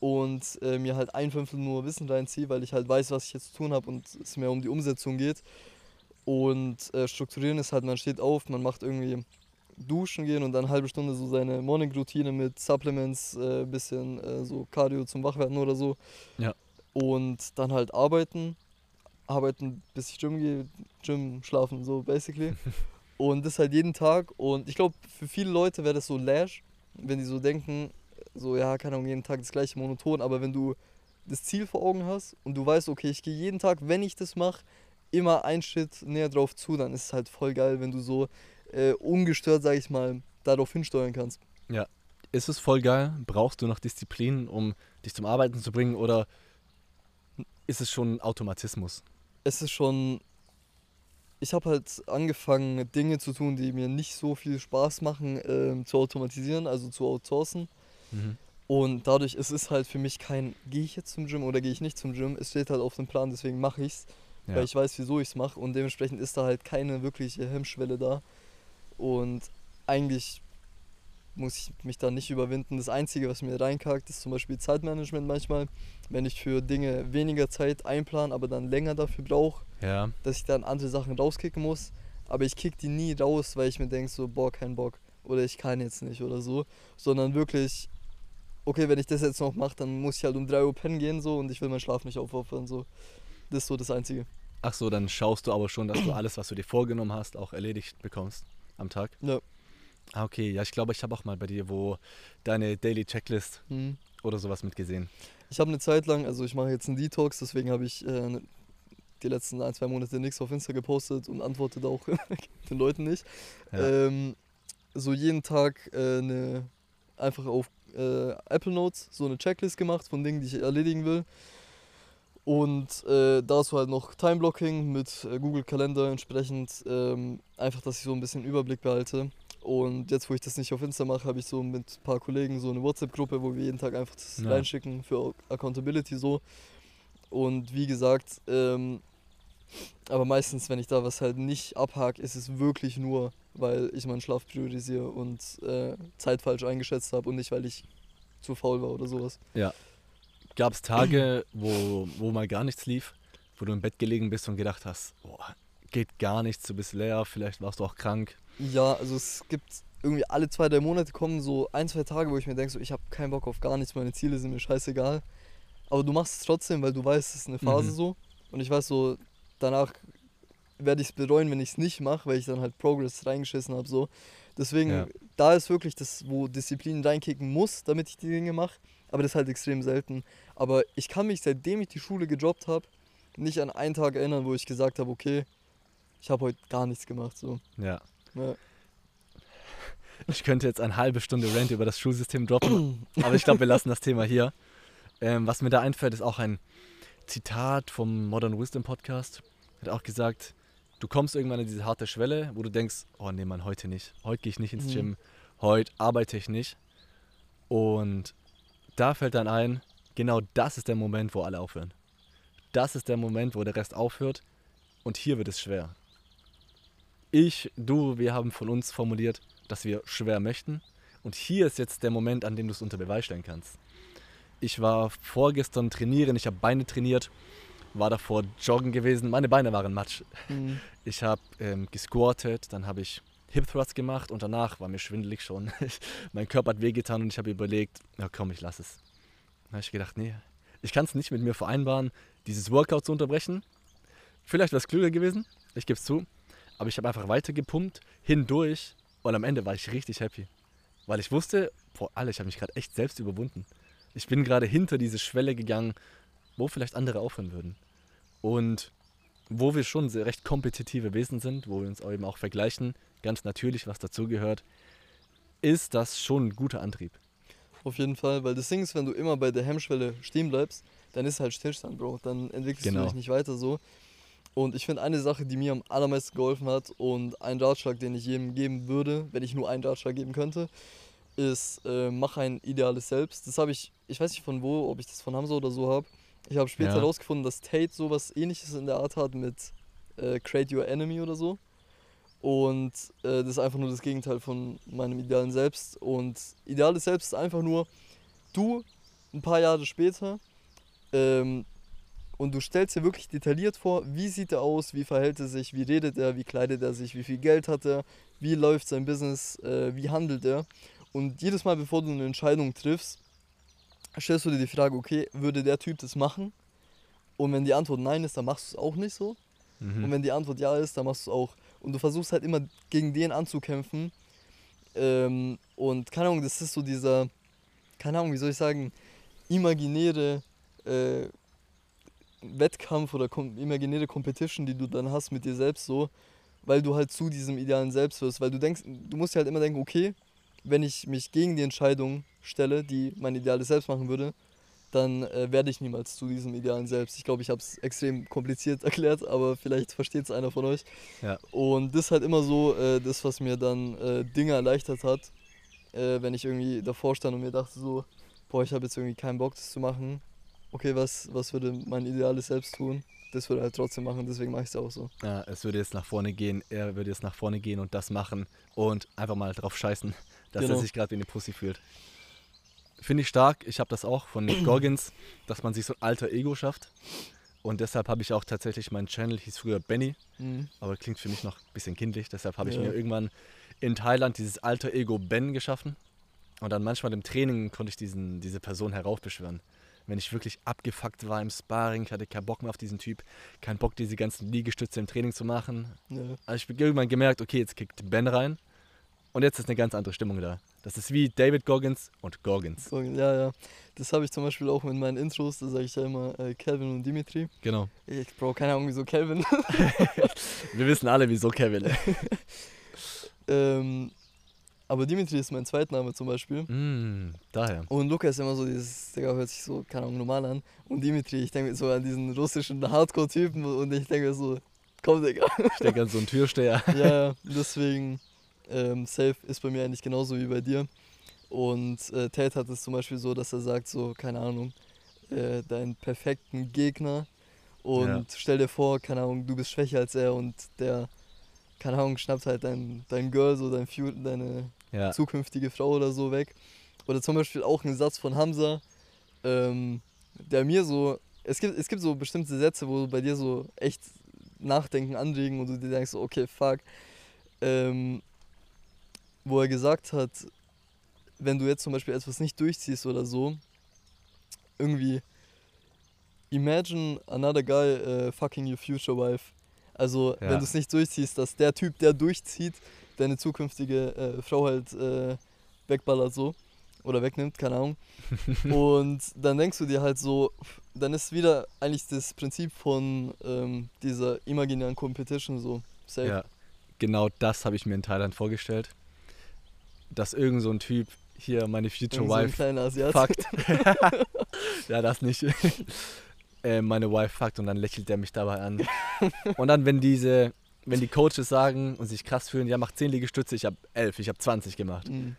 und äh, mir halt ein Fünftel nur Wissen reinziehe, weil ich halt weiß, was ich jetzt zu tun habe und es mehr um die Umsetzung geht. Und äh, strukturieren ist halt, man steht auf, man macht irgendwie duschen gehen und dann eine halbe Stunde so seine Morning-Routine mit Supplements, äh, bisschen äh, so Cardio zum Wachwerden oder so. Ja. Und dann halt arbeiten, arbeiten bis ich Gym gehe, Gym, schlafen, so basically. [LAUGHS] und das halt jeden Tag und ich glaube, für viele Leute wäre das so lash, wenn die so denken, so ja, keine Ahnung, jeden Tag das gleiche monoton, aber wenn du das Ziel vor Augen hast und du weißt, okay, ich gehe jeden Tag, wenn ich das mache, immer einen Schritt näher drauf zu, dann ist es halt voll geil, wenn du so äh, ungestört, sag ich mal, darauf hinsteuern kannst. Ist es voll geil? Brauchst du noch Disziplin, um dich zum Arbeiten zu bringen oder ist es schon Automatismus? Es ist schon. Ich habe halt angefangen, Dinge zu tun, die mir nicht so viel Spaß machen, ähm, zu automatisieren, also zu outsourcen. Mhm. Und dadurch es ist halt für mich kein, gehe ich jetzt zum Gym oder gehe ich nicht zum Gym. Es steht halt auf dem Plan, deswegen mache ich es, Ja. weil ich weiß, wieso ich es mache. Und dementsprechend ist da halt keine wirkliche Hemmschwelle da. Und eigentlich muss ich mich da nicht überwinden. Das Einzige, was mir reinkackt, ist zum Beispiel Zeitmanagement manchmal. Wenn ich für Dinge weniger Zeit einplan, aber dann länger dafür brauche, ja. dass ich dann andere Sachen rauskicken muss. Aber ich kick die nie raus, weil ich mir denke, so, boah, kein Bock. Oder ich kann jetzt nicht oder so. Sondern wirklich, okay, wenn ich das jetzt noch mache, dann muss ich halt um 3 Uhr pennen gehen so und ich will meinen Schlaf nicht aufopfern. So. Das ist so das Einzige. Ach so, dann schaust du aber schon, dass du alles, was du dir vorgenommen hast, auch erledigt bekommst am Tag. Ja. Ah, okay. Ja, ich glaube, ich habe auch mal bei dir wo deine Daily Checklist Hm. oder sowas mitgesehen. Ich habe eine Zeit lang, also ich mache jetzt einen Detox, deswegen habe ich äh, die letzten ein, zwei Monate nichts auf Insta gepostet und antworte da auch [LAUGHS] den Leuten nicht. Ja. Ähm, so jeden Tag äh, eine, einfach auf äh, Apple Notes so eine Checklist gemacht von Dingen, die ich erledigen will. Und äh, dazu halt noch Timeblocking mit äh, Google Kalender entsprechend. Ähm, einfach, dass ich so ein bisschen Überblick behalte. Und jetzt, wo ich das nicht auf Insta mache, habe ich so mit ein paar Kollegen so eine WhatsApp-Gruppe, wo wir jeden Tag einfach das Ja. reinschicken für Accountability so. Und wie gesagt, ähm, aber meistens, wenn ich da was halt nicht abhake, ist es wirklich nur, weil ich meinen Schlaf priorisiere und äh, Zeit falsch eingeschätzt habe und nicht, weil ich zu faul war oder sowas. Gab es Tage, wo, wo mal gar nichts lief, wo du im Bett gelegen bist und gedacht hast, boah, geht gar nichts, du bist leer, vielleicht warst du auch krank. Ja, also es gibt irgendwie alle zwei, drei Monate kommen so ein, zwei Tage, wo ich mir denke, so, ich habe keinen Bock auf gar nichts, meine Ziele sind mir scheißegal. Aber du machst es trotzdem, weil du weißt, es ist eine Phase Mhm. so. Und ich weiß so, danach werde ich es bereuen, wenn ich es nicht mache, weil ich dann halt Progress reingeschissen habe. So. Deswegen, Ja. da ist wirklich das, wo Disziplin reinkicken muss, damit ich die Dinge mache. Aber das ist halt extrem selten. Aber ich kann mich, seitdem ich die Schule gejobbt habe, nicht an einen Tag erinnern, wo ich gesagt habe, okay, ich habe heute gar nichts gemacht. So. Ja. Ja. [LAUGHS] Ich könnte jetzt eine halbe Stunde Rant über das Schulsystem droppen, aber ich glaube, wir lassen das Thema hier. Ähm, was mir da einfällt, ist auch ein Zitat vom Modern Wisdom Podcast. Hat auch gesagt, du kommst irgendwann an diese harte Schwelle, wo du denkst, oh nee, Mann, heute nicht. Heute gehe ich nicht ins Mhm. Gym. Heute arbeite ich nicht. Und da fällt dann ein, genau das ist der Moment, wo alle aufhören. Das ist der Moment, wo der Rest aufhört. Und hier wird es schwer. Ich, du, wir haben von uns formuliert, dass wir schwer möchten. Und hier ist jetzt der Moment, an dem du es unter Beweis stellen kannst. Ich war vorgestern trainieren, ich habe Beine trainiert, war davor joggen gewesen. Meine Beine waren matsch. Mhm. [LAUGHS] Ich habe ähm, gesquattet, dann habe ich Hip Thrust gemacht und danach war mir schwindelig schon. [LAUGHS] mein Körper hat wehgetan und ich habe überlegt, na komm, ich lass es. Dann habe ich gedacht, nee, ich kann es nicht mit mir vereinbaren, dieses Workout zu unterbrechen. Vielleicht wäre es klüger gewesen, ich gebe es zu. Aber ich habe einfach weiter gepumpt, hindurch und am Ende war ich richtig happy. Weil ich wusste, boah, alle, ich habe mich gerade echt selbst überwunden. Ich bin gerade hinter diese Schwelle gegangen, wo vielleicht andere aufhören würden. Und wo wir schon sehr recht kompetitive Wesen sind, wo wir uns eben auch vergleichen, ganz natürlich, was dazugehört, ist das schon ein guter Antrieb. Auf jeden Fall, weil das Ding ist, wenn du immer bei der Hemmschwelle stehen bleibst, dann ist halt Stillstand, Bro. Dann entwickelst Genau. du dich nicht weiter so. Und ich finde eine Sache, die mir am allermeisten geholfen hat und ein Ratschlag, den ich jedem geben würde, wenn ich nur einen Ratschlag geben könnte, ist, äh, mach ein ideales Selbst. Das habe ich, ich weiß nicht von wo, ob ich das von Hamza oder so habe. Ich habe später Ja. herausgefunden, dass Tate sowas ähnliches in der Art hat mit äh, Create Your Enemy oder so. Und äh, das ist einfach nur das Gegenteil von meinem idealen Selbst. Und ideales Selbst ist einfach nur du ein paar Jahre später ähm, und du stellst dir wirklich detailliert vor, wie sieht er aus, wie verhält er sich, wie redet er, wie kleidet er sich, wie viel Geld hat er, wie läuft sein Business, äh, wie handelt er. Und jedes Mal, bevor du eine Entscheidung triffst, stellst du dir die Frage, okay, würde der Typ das machen? Und wenn die Antwort nein ist, dann machst du es auch nicht so. Mhm. Und wenn die Antwort ja ist, dann machst du es auch. Und du versuchst halt immer gegen den anzukämpfen. Ähm, und keine Ahnung, das ist so dieser, keine Ahnung, wie soll ich sagen, imaginäre äh, Wettkampf oder kom imaginäre Competition, die du dann hast mit dir selbst so, weil du halt zu diesem idealen Selbst wirst. Weil du denkst, du musst dir halt immer denken, okay, wenn ich mich gegen die Entscheidung stelle, die mein ideales Selbst machen würde, dann äh, werde ich niemals zu diesem idealen Selbst. Ich glaube, ich habe es extrem kompliziert [LAUGHS] erklärt, aber vielleicht versteht es einer von euch. Ja. Und das ist halt immer so äh, das, was mir dann äh, Dinge erleichtert hat, äh, wenn ich irgendwie davor stand und mir dachte so, boah, ich habe jetzt irgendwie keinen Bock, das zu machen. Okay, was, was würde mein ideales Selbst tun? Das würde er halt trotzdem machen, deswegen mache ich es auch so. Ja, es würde jetzt nach vorne gehen, er würde jetzt nach vorne gehen und das machen und einfach mal drauf scheißen, dass Genau. er sich gerade wie eine Pussy fühlt. Finde ich stark. Ich habe das auch von Nick Goggins, dass man sich so ein alter Ego schafft. Und deshalb habe ich auch tatsächlich, mein Channel hieß früher Benny, Mhm. aber klingt für mich noch ein bisschen kindlich. Deshalb habe ich Ja. mir irgendwann in Thailand dieses alter Ego Ben geschaffen. Und dann manchmal im Training konnte ich diesen, diese Person heraufbeschwören. Wenn ich wirklich abgefuckt war im Sparring, ich hatte keinen Bock mehr auf diesen Typ, keinen Bock, diese ganzen Liegestütze im Training zu machen. Ja. Also ich habe irgendwann gemerkt, okay, jetzt kickt Ben rein und jetzt ist eine ganz andere Stimmung da. Das ist wie David Goggins und Goggins. Ja, ja. Das habe ich zum Beispiel auch in meinen Intros, da sage ich ja immer äh, Calvin und Dimitri. Genau. Ich brauche keine Ahnung, wieso Calvin. [LAUGHS] Wir wissen alle, wieso Kevin. [LAUGHS] ähm, aber Dimitri ist mein Zweitname zum Beispiel. mm, daher. Und Luca ist immer so dieses, Digga, hört sich so, keine Ahnung, normal an. Und Dimitri, ich denke so an diesen russischen Hardcore-Typen und ich denke so, komm, Digga. Ich denke an so einen Türsteher. ja, ja, [LAUGHS] deswegen, ähm, Safe ist bei mir eigentlich genauso wie bei dir. Und äh, Tate hat es zum Beispiel so, dass er sagt, so, keine Ahnung, äh, deinen perfekten Gegner und Ja. stell dir vor, keine Ahnung, du bist schwächer als er und der, keine Ahnung, schnappt halt dein, dein Girl, so dein Fu deine Ja. zukünftige Frau oder so weg. Oder zum Beispiel auch ein Satz von Hamza, ähm, der mir so, es gibt, es gibt so bestimmte Sätze, wo bei dir so echt Nachdenken anregen und du dir denkst, so, okay, fuck. Ähm, wo er gesagt hat, wenn du jetzt zum Beispiel etwas nicht durchziehst oder so, irgendwie, imagine another guy uh, fucking your future wife. Also, Ja. wenn du es nicht durchziehst, dass der Typ, der durchzieht, deine zukünftige äh, Frau halt äh, wegballert so. Oder wegnimmt, keine Ahnung. [LAUGHS] Und dann denkst du dir halt so, dann ist wieder eigentlich das Prinzip von ähm, dieser imaginären Competition so. Safe. ja. Genau das habe ich mir in Thailand vorgestellt. Dass irgend so ein Typ hier meine Future so Wife fuckt. [LAUGHS] [LAUGHS] ja, das nicht. [LAUGHS] äh, meine Wife fuckt und dann lächelt der mich dabei an. Und dann, wenn diese, wenn die Coaches sagen und sich krass fühlen, ja, mach 10 Liegestütze, ich habe 11, ich habe 20 gemacht. Mhm.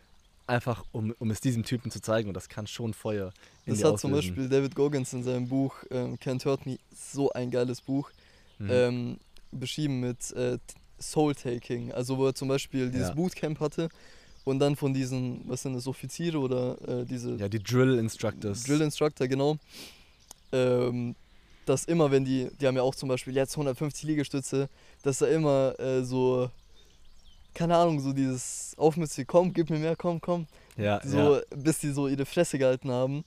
Einfach, um, um es diesem Typen zu zeigen und das kann schon Feuer in Das hat zum auslösen. Beispiel David Goggins in seinem Buch ähm, Can't Hurt Me, so ein geiles Buch, Mhm. ähm, beschrieben mit äh, Soul Taking. Also wo er zum Beispiel dieses Ja. Bootcamp hatte und dann von diesen, was sind das, Offiziere oder äh, diese ja, die Drill Instructors. Drill Instructor, genau. Ähm, dass immer, wenn die, die haben ja auch zum Beispiel jetzt 150 Liegestütze, dass da immer äh, so, keine Ahnung, so dieses Aufmützig, komm, gib mir mehr, komm, komm. ja, So, ja. bis die so ihre Fresse gehalten haben.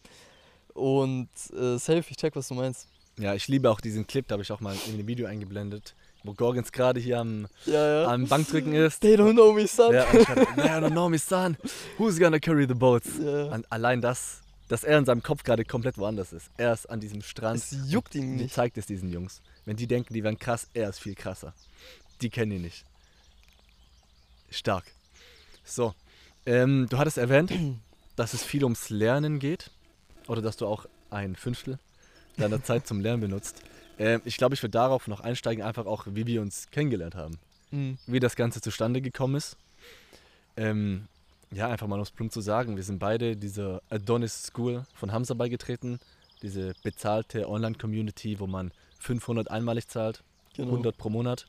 Und äh, safe, ich check, was du meinst. ja, ich liebe auch diesen Clip, da habe ich auch mal in ein Video eingeblendet, wo Gorgons gerade hier am, Ja, ja. am Bankdrücken ist. They don't know me, son. Ja, und ich hatte, I don't know, me son, who's gonna carry the boats? Ja. Und allein das, dass er in seinem Kopf gerade komplett woanders ist. Er ist an diesem Strand. Es juckt ihn nicht. zeigt es diesen Jungs? Wenn die denken, die wären krass, er ist viel krasser. Die kennen ihn nicht. Stark. So, ähm, du hattest erwähnt, [CLEARS THROAT] dass es viel ums Lernen geht. Oder dass du auch ein Fünftel deiner Zeit zum Lernen benutzt. Ähm, ich glaube, ich würde darauf noch einsteigen, einfach auch, wie wir uns kennengelernt haben. Mhm. Wie das Ganze zustande gekommen ist. Ähm, ja, einfach mal es plump zu sagen, wir sind beide dieser Adonis School von Hamza beigetreten. Diese bezahlte Online-Community, wo man 500 einmalig zahlt, Genau. 100 pro Monat.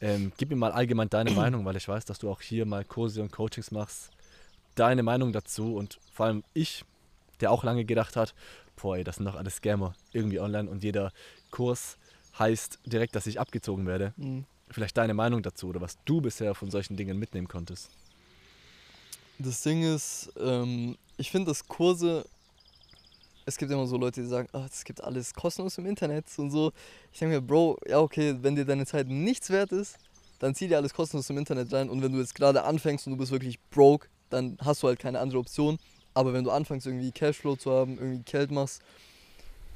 Ähm, gib mir mal allgemein deine [CLEARS THROAT] Meinung, weil ich weiß, dass du auch hier mal Kurse und Coachings machst. Deine Meinung dazu und vor allem ich, der auch lange gedacht hat, boah, ey, das sind doch alles Scammer, irgendwie online und jeder Kurs heißt direkt, dass ich abgezogen werde. Mhm. Vielleicht deine Meinung dazu oder was du bisher von solchen Dingen mitnehmen konntest. Das Ding ist, ähm, ich finde, dass Kurse, es gibt immer so Leute, die sagen, es gibt alles kostenlos im Internet und so. Ich denke mir, Bro, ja okay, wenn dir deine Zeit nichts wert ist, dann zieh dir alles kostenlos im Internet rein und wenn du jetzt gerade anfängst und du bist wirklich broke, dann hast du halt keine andere Option. Aber wenn du anfängst irgendwie Cashflow zu haben, irgendwie Geld machst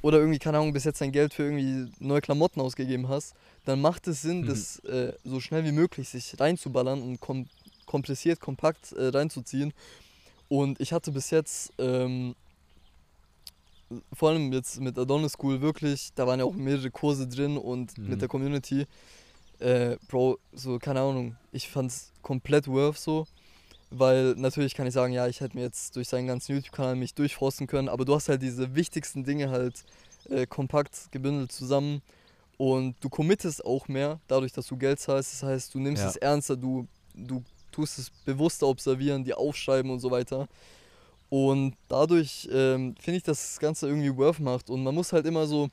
oder irgendwie, keine Ahnung, bis jetzt dein Geld für irgendwie neue Klamotten ausgegeben hast, dann macht es Sinn, Mhm. das äh, so schnell wie möglich sich reinzuballern und kom kompressiert, kompakt äh, reinzuziehen. Und ich hatte bis jetzt, ähm, vor allem jetzt mit Adonis School wirklich, da waren ja auch mehrere Kurse drin und Mhm. mit der Community, äh, Bro, so, keine Ahnung, ich fand's komplett worth so. Weil natürlich kann ich sagen, ja, ich hätte mir jetzt durch seinen ganzen YouTube-Kanal mich durchforsten können, aber du hast halt diese wichtigsten Dinge halt äh, kompakt gebündelt zusammen und du committest auch mehr, dadurch, dass du Geld zahlst. Das heißt, du nimmst Ja. es ernster, du, du tust es bewusster observieren, die aufschreiben und so weiter. Und dadurch ähm, finde ich, dass das Ganze irgendwie worth macht. Und man muss halt immer so,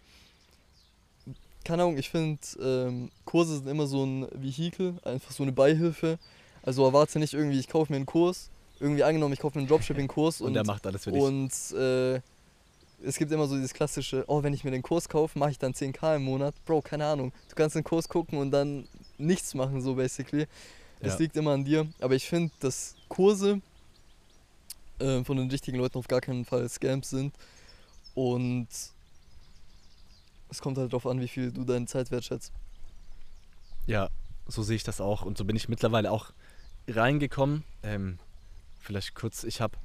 keine Ahnung, ich finde, ähm, Kurse sind immer so ein Vehikel, einfach so eine Beihilfe. Also erwarte nicht irgendwie, ich kaufe mir einen Kurs, irgendwie angenommen, ich kaufe mir einen Dropshipping-Kurs Und, und, der macht alles für dich. und äh, es gibt immer so dieses klassische, oh, wenn ich mir den Kurs kaufe, mache ich dann 10k im Monat. Bro, keine Ahnung. Du kannst den Kurs gucken und dann nichts machen, so basically. Es Ja. liegt immer an dir. Aber ich finde, dass Kurse äh, von den richtigen Leuten auf gar keinen Fall Scams sind. Und es kommt halt darauf an, wie viel du deine Zeit wertschätzt. Ja, so sehe ich das auch. Und so bin ich mittlerweile auch reingekommen. Ähm, vielleicht kurz, ich habe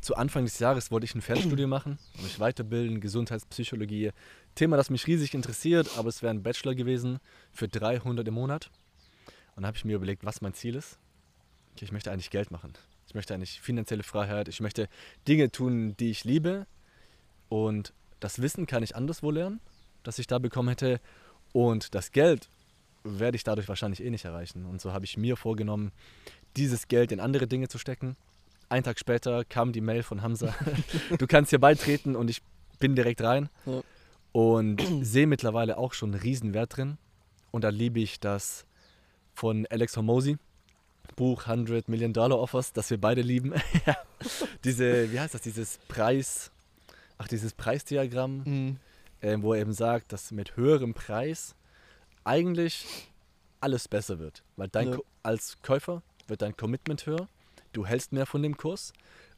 zu Anfang des Jahres wollte ich ein Fernstudium machen, mich weiterbilden, Gesundheitspsychologie. Thema, das mich riesig interessiert, aber es wäre ein Bachelor gewesen für 300 im Monat. Und dann habe ich mir überlegt, was mein Ziel ist. Okay, ich möchte eigentlich Geld machen. Ich möchte eigentlich finanzielle Freiheit. Ich möchte Dinge tun, die ich liebe. Und das Wissen kann ich anderswo lernen, das ich da bekommen hätte. Und das Geld werde ich dadurch wahrscheinlich eh nicht erreichen. Und so habe ich mir vorgenommen, dieses Geld in andere Dinge zu stecken. Einen Tag später kam die Mail von Hamza, [LAUGHS] du kannst hier beitreten und ich bin direkt rein. Ja. Und sehe mittlerweile auch schon einen riesen Wert drin. Und da liebe ich das von Alex Hormozy, Buch 100 Million Dollar Offers, das wir beide lieben. [LAUGHS] Diese, wie heißt das, dieses Preis, ach, dieses Preisdiagramm, Mhm. ähm, wo er eben sagt, dass mit höherem Preis eigentlich alles besser wird. Weil dein Ja. Als Käufer wird dein Commitment höher, du hältst mehr von dem Kurs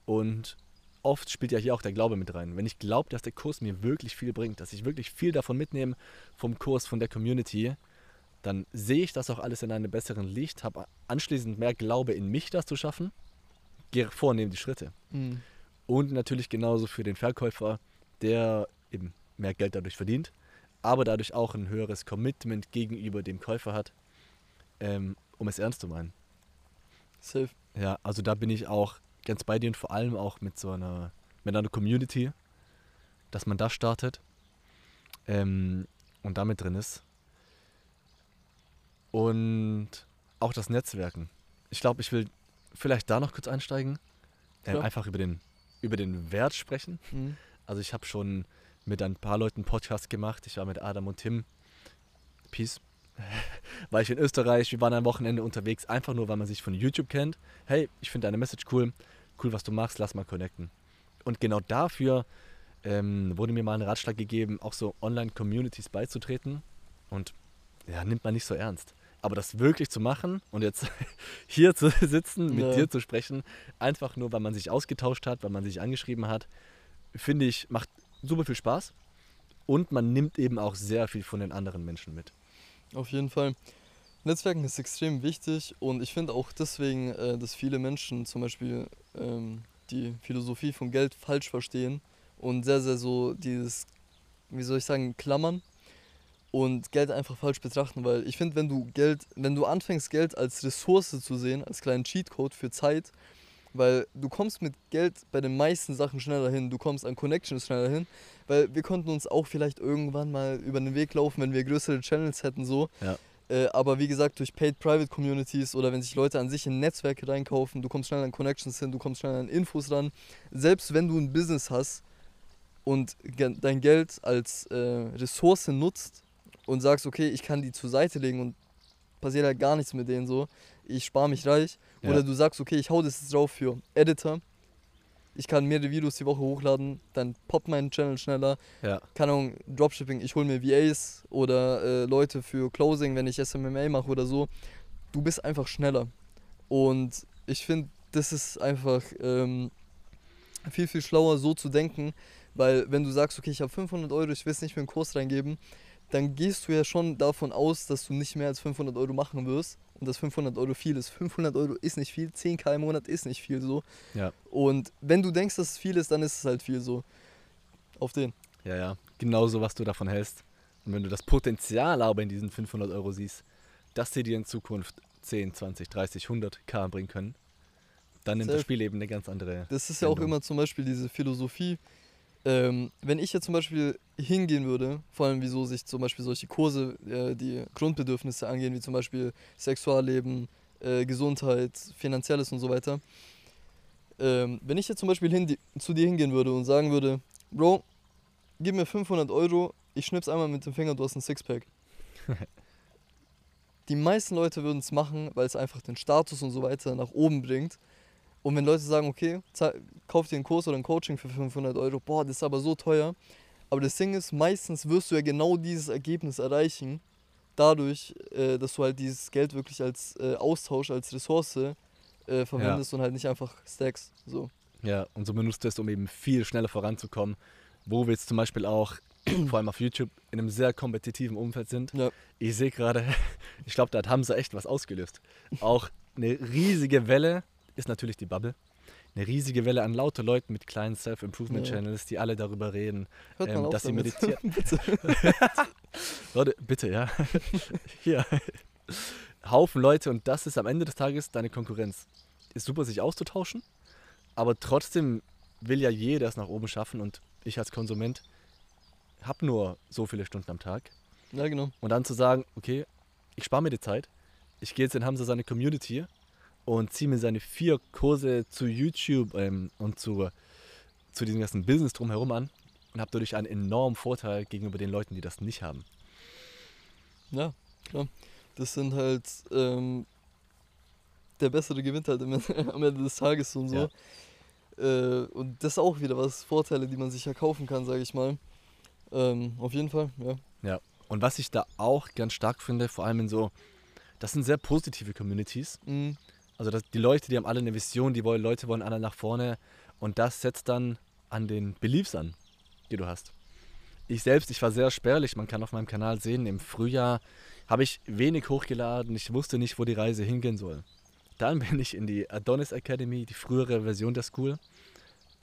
und oft spielt ja hier auch der Glaube mit rein. Wenn ich glaube, dass der Kurs mir wirklich viel bringt, dass ich wirklich viel davon mitnehme vom Kurs, von der Community, dann sehe ich das auch alles in einem besseren Licht, habe anschließend mehr Glaube in mich, das zu schaffen, gehe vor, nehme die Schritte. Mhm. Und natürlich genauso für den Verkäufer, der eben mehr Geld dadurch verdient, aber dadurch auch ein höheres Commitment gegenüber dem Käufer hat, ähm, um es ernst zu meinen. Safe. Ja, also da bin ich auch ganz bei dir und vor allem auch mit so einer, mit einer Community, dass man da startet ähm, und damit drin ist. Und auch das Netzwerken. Ich glaube, ich will vielleicht da noch kurz einsteigen. Ähm, einfach über den, über den Wert sprechen. Mhm. Also ich habe schon mit ein paar Leuten Podcast gemacht. Ich war mit Adam und Tim. Peace. [LAUGHS] War ich in Österreich, wir waren am Wochenende unterwegs, einfach nur, weil man sich von YouTube kennt. Hey, ich finde deine Message cool, cool, was du machst, lass mal connecten. Und genau dafür ähm, wurde mir mal ein Ratschlag gegeben, auch so Online-Communities beizutreten. Und ja, nimmt man nicht so ernst. Aber das wirklich zu machen und jetzt [LAUGHS] hier zu sitzen, mit Ja. dir zu sprechen, einfach nur, weil man sich ausgetauscht hat, weil man sich angeschrieben hat, finde ich, macht super viel Spaß. Und man nimmt eben auch sehr viel von den anderen Menschen mit. Auf jeden Fall. Netzwerken ist extrem wichtig und ich finde auch deswegen, äh, dass viele Menschen zum Beispiel ähm, die Philosophie von Geld falsch verstehen und sehr, sehr so dieses, wie soll ich sagen, klammern und Geld einfach falsch betrachten, weil ich finde, wenn du Geld, wenn du anfängst, Geld als Ressource zu sehen, als kleinen Cheatcode für Zeit, weil du kommst mit Geld bei den meisten Sachen schneller hin, du kommst an Connections schneller hin, weil wir konnten uns auch vielleicht irgendwann mal über den Weg laufen, wenn wir größere Channels hätten so. Ja. Äh, aber wie gesagt, durch Paid Private Communities oder wenn sich Leute an sich in Netzwerke reinkaufen, du kommst schnell an Connections hin, du kommst schnell an Infos ran. Selbst wenn du ein Business hast und dein Geld als äh, Ressource nutzt und sagst, okay, ich kann die zur Seite legen und passiert halt gar nichts mit denen so, ich spare mich reich. Ja. Oder du sagst, okay, ich hau das jetzt drauf für Editor. Ich kann mehrere Videos die Woche hochladen, dann poppt mein Channel schneller Ja. keine Ahnung, Dropshipping, ich hole mir VAs oder äh, Leute für Closing, wenn ich SMMA mache oder so. Du bist einfach schneller. Und ich finde, das ist einfach ähm, viel, viel schlauer, so zu denken, weil wenn du sagst, okay, ich habe 500 Euro, ich will es nicht für einen Kurs reingeben, dann gehst du ja schon davon aus, dass du nicht mehr als 500 Euro machen wirst und dass 500 Euro viel ist. 500 Euro ist nicht viel, 10k im Monat ist nicht viel so. Ja. Und wenn du denkst, dass es viel ist, dann ist es halt viel so. Auf den. Ja, ja. Genauso, was du davon hältst. Und wenn du das Potenzial aber in diesen 500 Euro siehst, dass sie dir in Zukunft 10, 20, 30, 100 K bringen können, dann nimmt das. Spiel eben eine ganz andere. Das ist ja auch immer zum Beispiel diese Philosophie. Ähm, wenn ich jetzt zum Beispiel hingehen würde, vor allem wieso sich zum Beispiel solche Kurse, äh, die Grundbedürfnisse angehen, wie zum Beispiel Sexualleben, äh, Gesundheit, Finanzielles und so weiter. Ähm, wenn ich jetzt zum Beispiel hin, zu dir hingehen würde und sagen würde, Bro, gib mir 500 Euro, ich schnipp's einmal mit dem Finger, du hast ein Sixpack. [LAUGHS] Die meisten Leute würden es machen, weil es einfach den Status und so weiter nach oben bringt. Und wenn Leute sagen, okay, kauf dir einen Kurs oder ein Coaching für 500 Euro, boah, das ist aber so teuer. Aber das Ding ist, meistens wirst du ja genau dieses Ergebnis erreichen, dadurch, äh, dass du halt dieses Geld wirklich als äh, Austausch, als Ressource äh, verwendest und halt nicht einfach stacks. So. Ja, und so benutzt du es, um eben viel schneller voranzukommen. Wo wir jetzt zum Beispiel auch, [CLEARS THROAT] vor allem auf YouTube, in einem sehr kompetitiven Umfeld sind. Ja. Ich sehe gerade, [LAUGHS] ich glaube, da hat Hamza echt was ausgelöst. Auch eine riesige Welle ist natürlich die Bubble. Eine riesige Welle an lauter Leuten mit kleinen. Self-Improvement-Channels, die alle darüber reden, ähm, dass sie damit. meditieren. [LAUGHS] Bitte. [LAUGHS] Leute, bitte, ja. [LAUGHS] Hier. Haufen Leute und das ist am Ende des Tages deine Konkurrenz. Ist super, sich auszutauschen, aber trotzdem will ja jeder es nach oben schaffen und ich als Konsument habe nur so viele Stunden am Tag. Ja, genau. Und dann zu sagen, okay, ich spare mir die Zeit, ich gehe jetzt in Hamza seine Community und ziehe mir seine vier Kurse zu YouTube ähm, und zu, zu diesem ganzen Business drumherum an und habe dadurch einen enormen Vorteil gegenüber den Leuten, die das nicht haben. Ja, klar. Das sind halt, ähm, der Bessere gewinnt halt [LAUGHS] am Ende, des Tages und so. Äh, und das ist auch wieder was, Vorteile, die man sich ja kaufen kann, sage ich mal. Ähm, auf jeden Fall, ja. Und was ich da auch ganz stark finde, vor allem in so, das sind sehr positive Communities. Mhm. Also das, die Leute, die haben alle eine Vision, die wollen, Leute wollen alle nach vorne und das setzt dann an den Beliefs an, die du hast. Ich selbst, ich war sehr spärlich, man kann auf meinem Kanal sehen, im Frühjahr habe ich wenig hochgeladen, ich wusste nicht, wo die Reise hingehen soll. Dann [LAUGHS] bin ich in die Adonis Academy, die frühere Version der School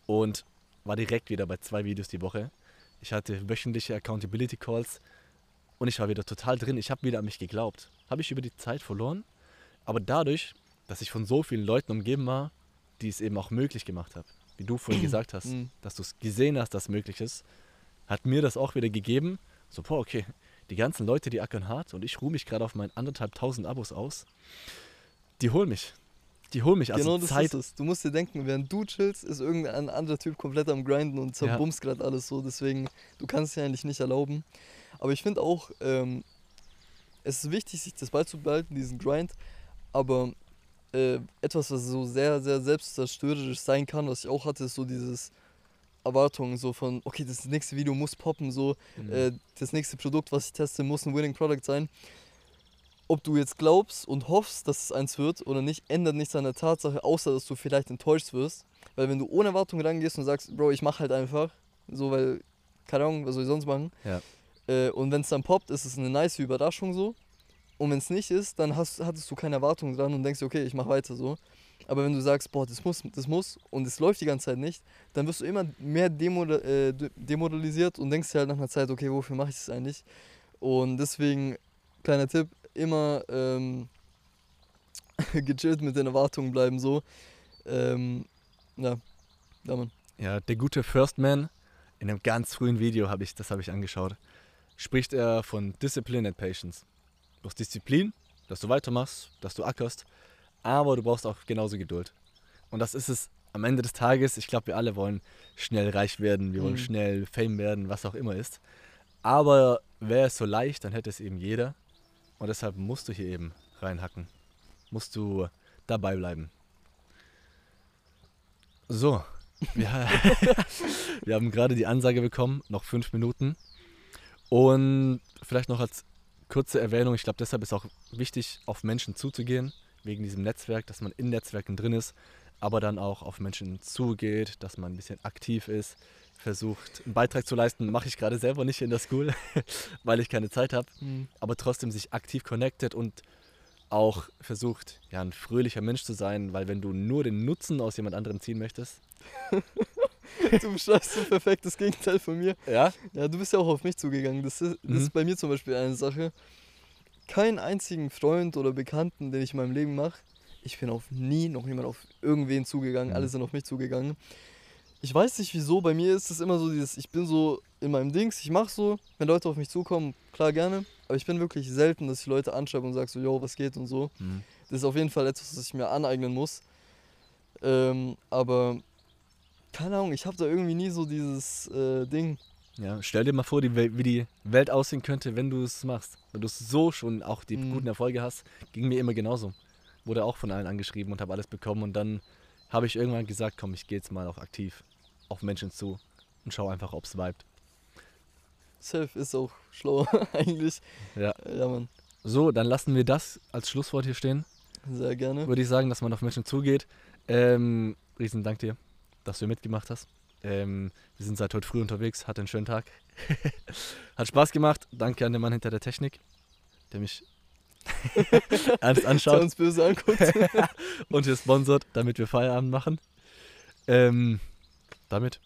und war direkt wieder bei zwei Videos die Woche. Ich hatte wöchentliche Accountability Calls und ich war wieder total drin. Ich habe wieder an mich geglaubt. Habe ich über die Zeit verloren, aber dadurch, dass ich von so vielen Leuten umgeben war, die es eben auch möglich gemacht haben, wie du vorhin [CLEARS THROAT] gesagt hast, Mhm. dass du es gesehen hast, dass es möglich ist, hat mir das auch wieder gegeben. So, boah, okay, die ganzen Leute, die ackern hart und ich ruhe mich gerade auf meinen anderthalb tausend Abos aus, die holen mich. Die holen mich. Also genau das Zeit, ist es. Du musst dir denken, während du chillst, ist irgendein anderer Typ komplett am Grinden und zerbumst gerade alles so. Deswegen, du kannst es dir eigentlich nicht erlauben. Aber ich finde auch, ähm, es ist wichtig, sich das beizubehalten, diesen Grind. Aber äh, etwas, was so sehr, sehr selbstzerstörerisch sein kann, was ich auch hatte, ist so dieses Erwartungen so von, okay, das nächste Video muss poppen, so, Mhm. äh, das nächste Produkt, was ich teste, muss ein Winning Product sein. Ob du jetzt glaubst und hoffst, dass es eins wird oder nicht, ändert nichts an der Tatsache, außer dass du vielleicht enttäuscht wirst. Weil wenn du ohne Erwartung rangehst und sagst, Bro, ich mach halt einfach, so weil, keine Ahnung, was soll ich sonst machen? Ja. Äh, und wenn es dann poppt, ist es eine nice Überraschung so. Und wenn es nicht ist, dann hast, hattest du keine Erwartung dran und denkst, okay, ich mach weiter so. Aber wenn du sagst, boah, das muss, das muss und es läuft die ganze Zeit nicht, dann wirst du immer mehr demora äh, de- demoralisiert und denkst dir halt nach einer Zeit, okay, wofür mache ich das eigentlich? Und deswegen, kleiner Tipp, immer ähm, [LAUGHS] gechillt mit den Erwartungen bleiben so. Ähm, ja. Ja, der gute First Man, in einem ganz frühen Video habe ich, das habe ich angeschaut, spricht er von Discipline and Patience. Brauchst Disziplin, dass du weitermachst, dass du ackerst, aber du brauchst auch genauso Geduld. Und das ist es am Ende des Tages. Ich glaube, wir alle wollen schnell reich werden, wir wollen Mhm. schnell Fame werden, was auch immer ist. Aber wäre es so leicht, dann hätte es eben jeder. Und deshalb musst du hier eben reinhacken. Musst du dabei bleiben. So. [LAUGHS] Wir, [LAUGHS] wir haben gerade die Ansage bekommen, noch fünf Minuten. Und vielleicht noch als kurze Erwähnung, ich glaube, deshalb ist auch wichtig, auf Menschen zuzugehen, wegen diesem Netzwerk, dass man in Netzwerken drin ist, aber dann auch auf Menschen zugeht, dass man ein bisschen aktiv ist, versucht, einen Beitrag zu leisten. Mache ich gerade selber nicht in der School, [LAUGHS] weil ich keine Zeit habe, Mhm. aber trotzdem sich aktiv connected und auch versucht, ja, ein fröhlicher Mensch zu sein, weil wenn du nur den Nutzen aus jemand anderem ziehen möchtest, [LAUGHS] [LAUGHS] Du beschreibst so perfekt das Gegenteil von mir. ja, Ja, du bist ja auch auf mich zugegangen. Das ist, das Mhm. ist bei mir zum Beispiel eine Sache. Keinen einzigen Freund oder Bekannten, den ich in meinem Leben mache, ich bin auf nie noch jemand auf irgendwen zugegangen. Mhm. Alle sind auf mich zugegangen. Ich weiß nicht wieso, bei mir ist es immer so dieses, ich bin so in meinem Dings, ich mache so, wenn Leute auf mich zukommen, klar gerne, aber ich bin wirklich selten, dass ich Leute anschreibe und sage so, yo, was geht und so. Mhm. Das ist auf jeden Fall etwas, was ich mir aneignen muss. Ähm, aber keine Ahnung, ich habe da irgendwie nie so dieses äh, Ding. Ja, stell dir mal vor, die Welt, wie die Welt aussehen könnte, wenn du es machst. Wenn du es so schon auch die Mhm. guten Erfolge hast, ging mir immer genauso. Wurde auch von allen angeschrieben und habe alles bekommen und dann habe ich irgendwann gesagt, komm, ich gehe jetzt mal auch aktiv auf Menschen zu und schau einfach, ob es vibet. Safe ist auch schlauer [LAUGHS] eigentlich. Ja. Ja, Mann, So, dann lassen wir das als Schlusswort hier stehen. sehr gerne. Würde ich sagen, dass man auf Menschen zugeht. Ähm, riesen Dank dir, dass du mitgemacht hast. Ähm, wir sind seit heute früh unterwegs, hatte einen schönen Tag. [LAUGHS] Hat Spaß gemacht. Danke an den Mann hinter der Technik, der mich [LAUGHS] ernst Der anschaut uns böse anguckt. [LAUGHS] und hier sponsert, damit wir Feierabend machen. Ähm, damit,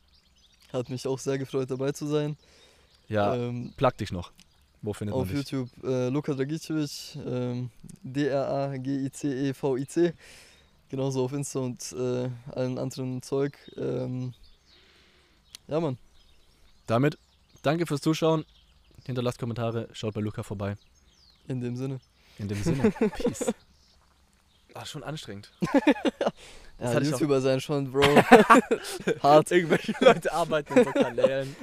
Hat mich auch sehr gefreut, dabei zu sein. ja, Ähm, plug dich noch. Wo findet auf man dich? YouTube äh, Luka Dragicevic, ähm, D-R-A-G-I-C-E-V-I-C. Genauso auf Insta und äh, allen anderen Zeug. Ähm, ja, Mann. Damit, danke fürs Zuschauen. Hinterlasst Kommentare, schaut bei Luca vorbei. In dem Sinne. In dem Sinne, [LAUGHS] Peace. War schon anstrengend. [LAUGHS] Ja, YouTuber sein schon, Bro. [LAUGHS] Hart. Irgendwelche Leute arbeiten in so Kanälen.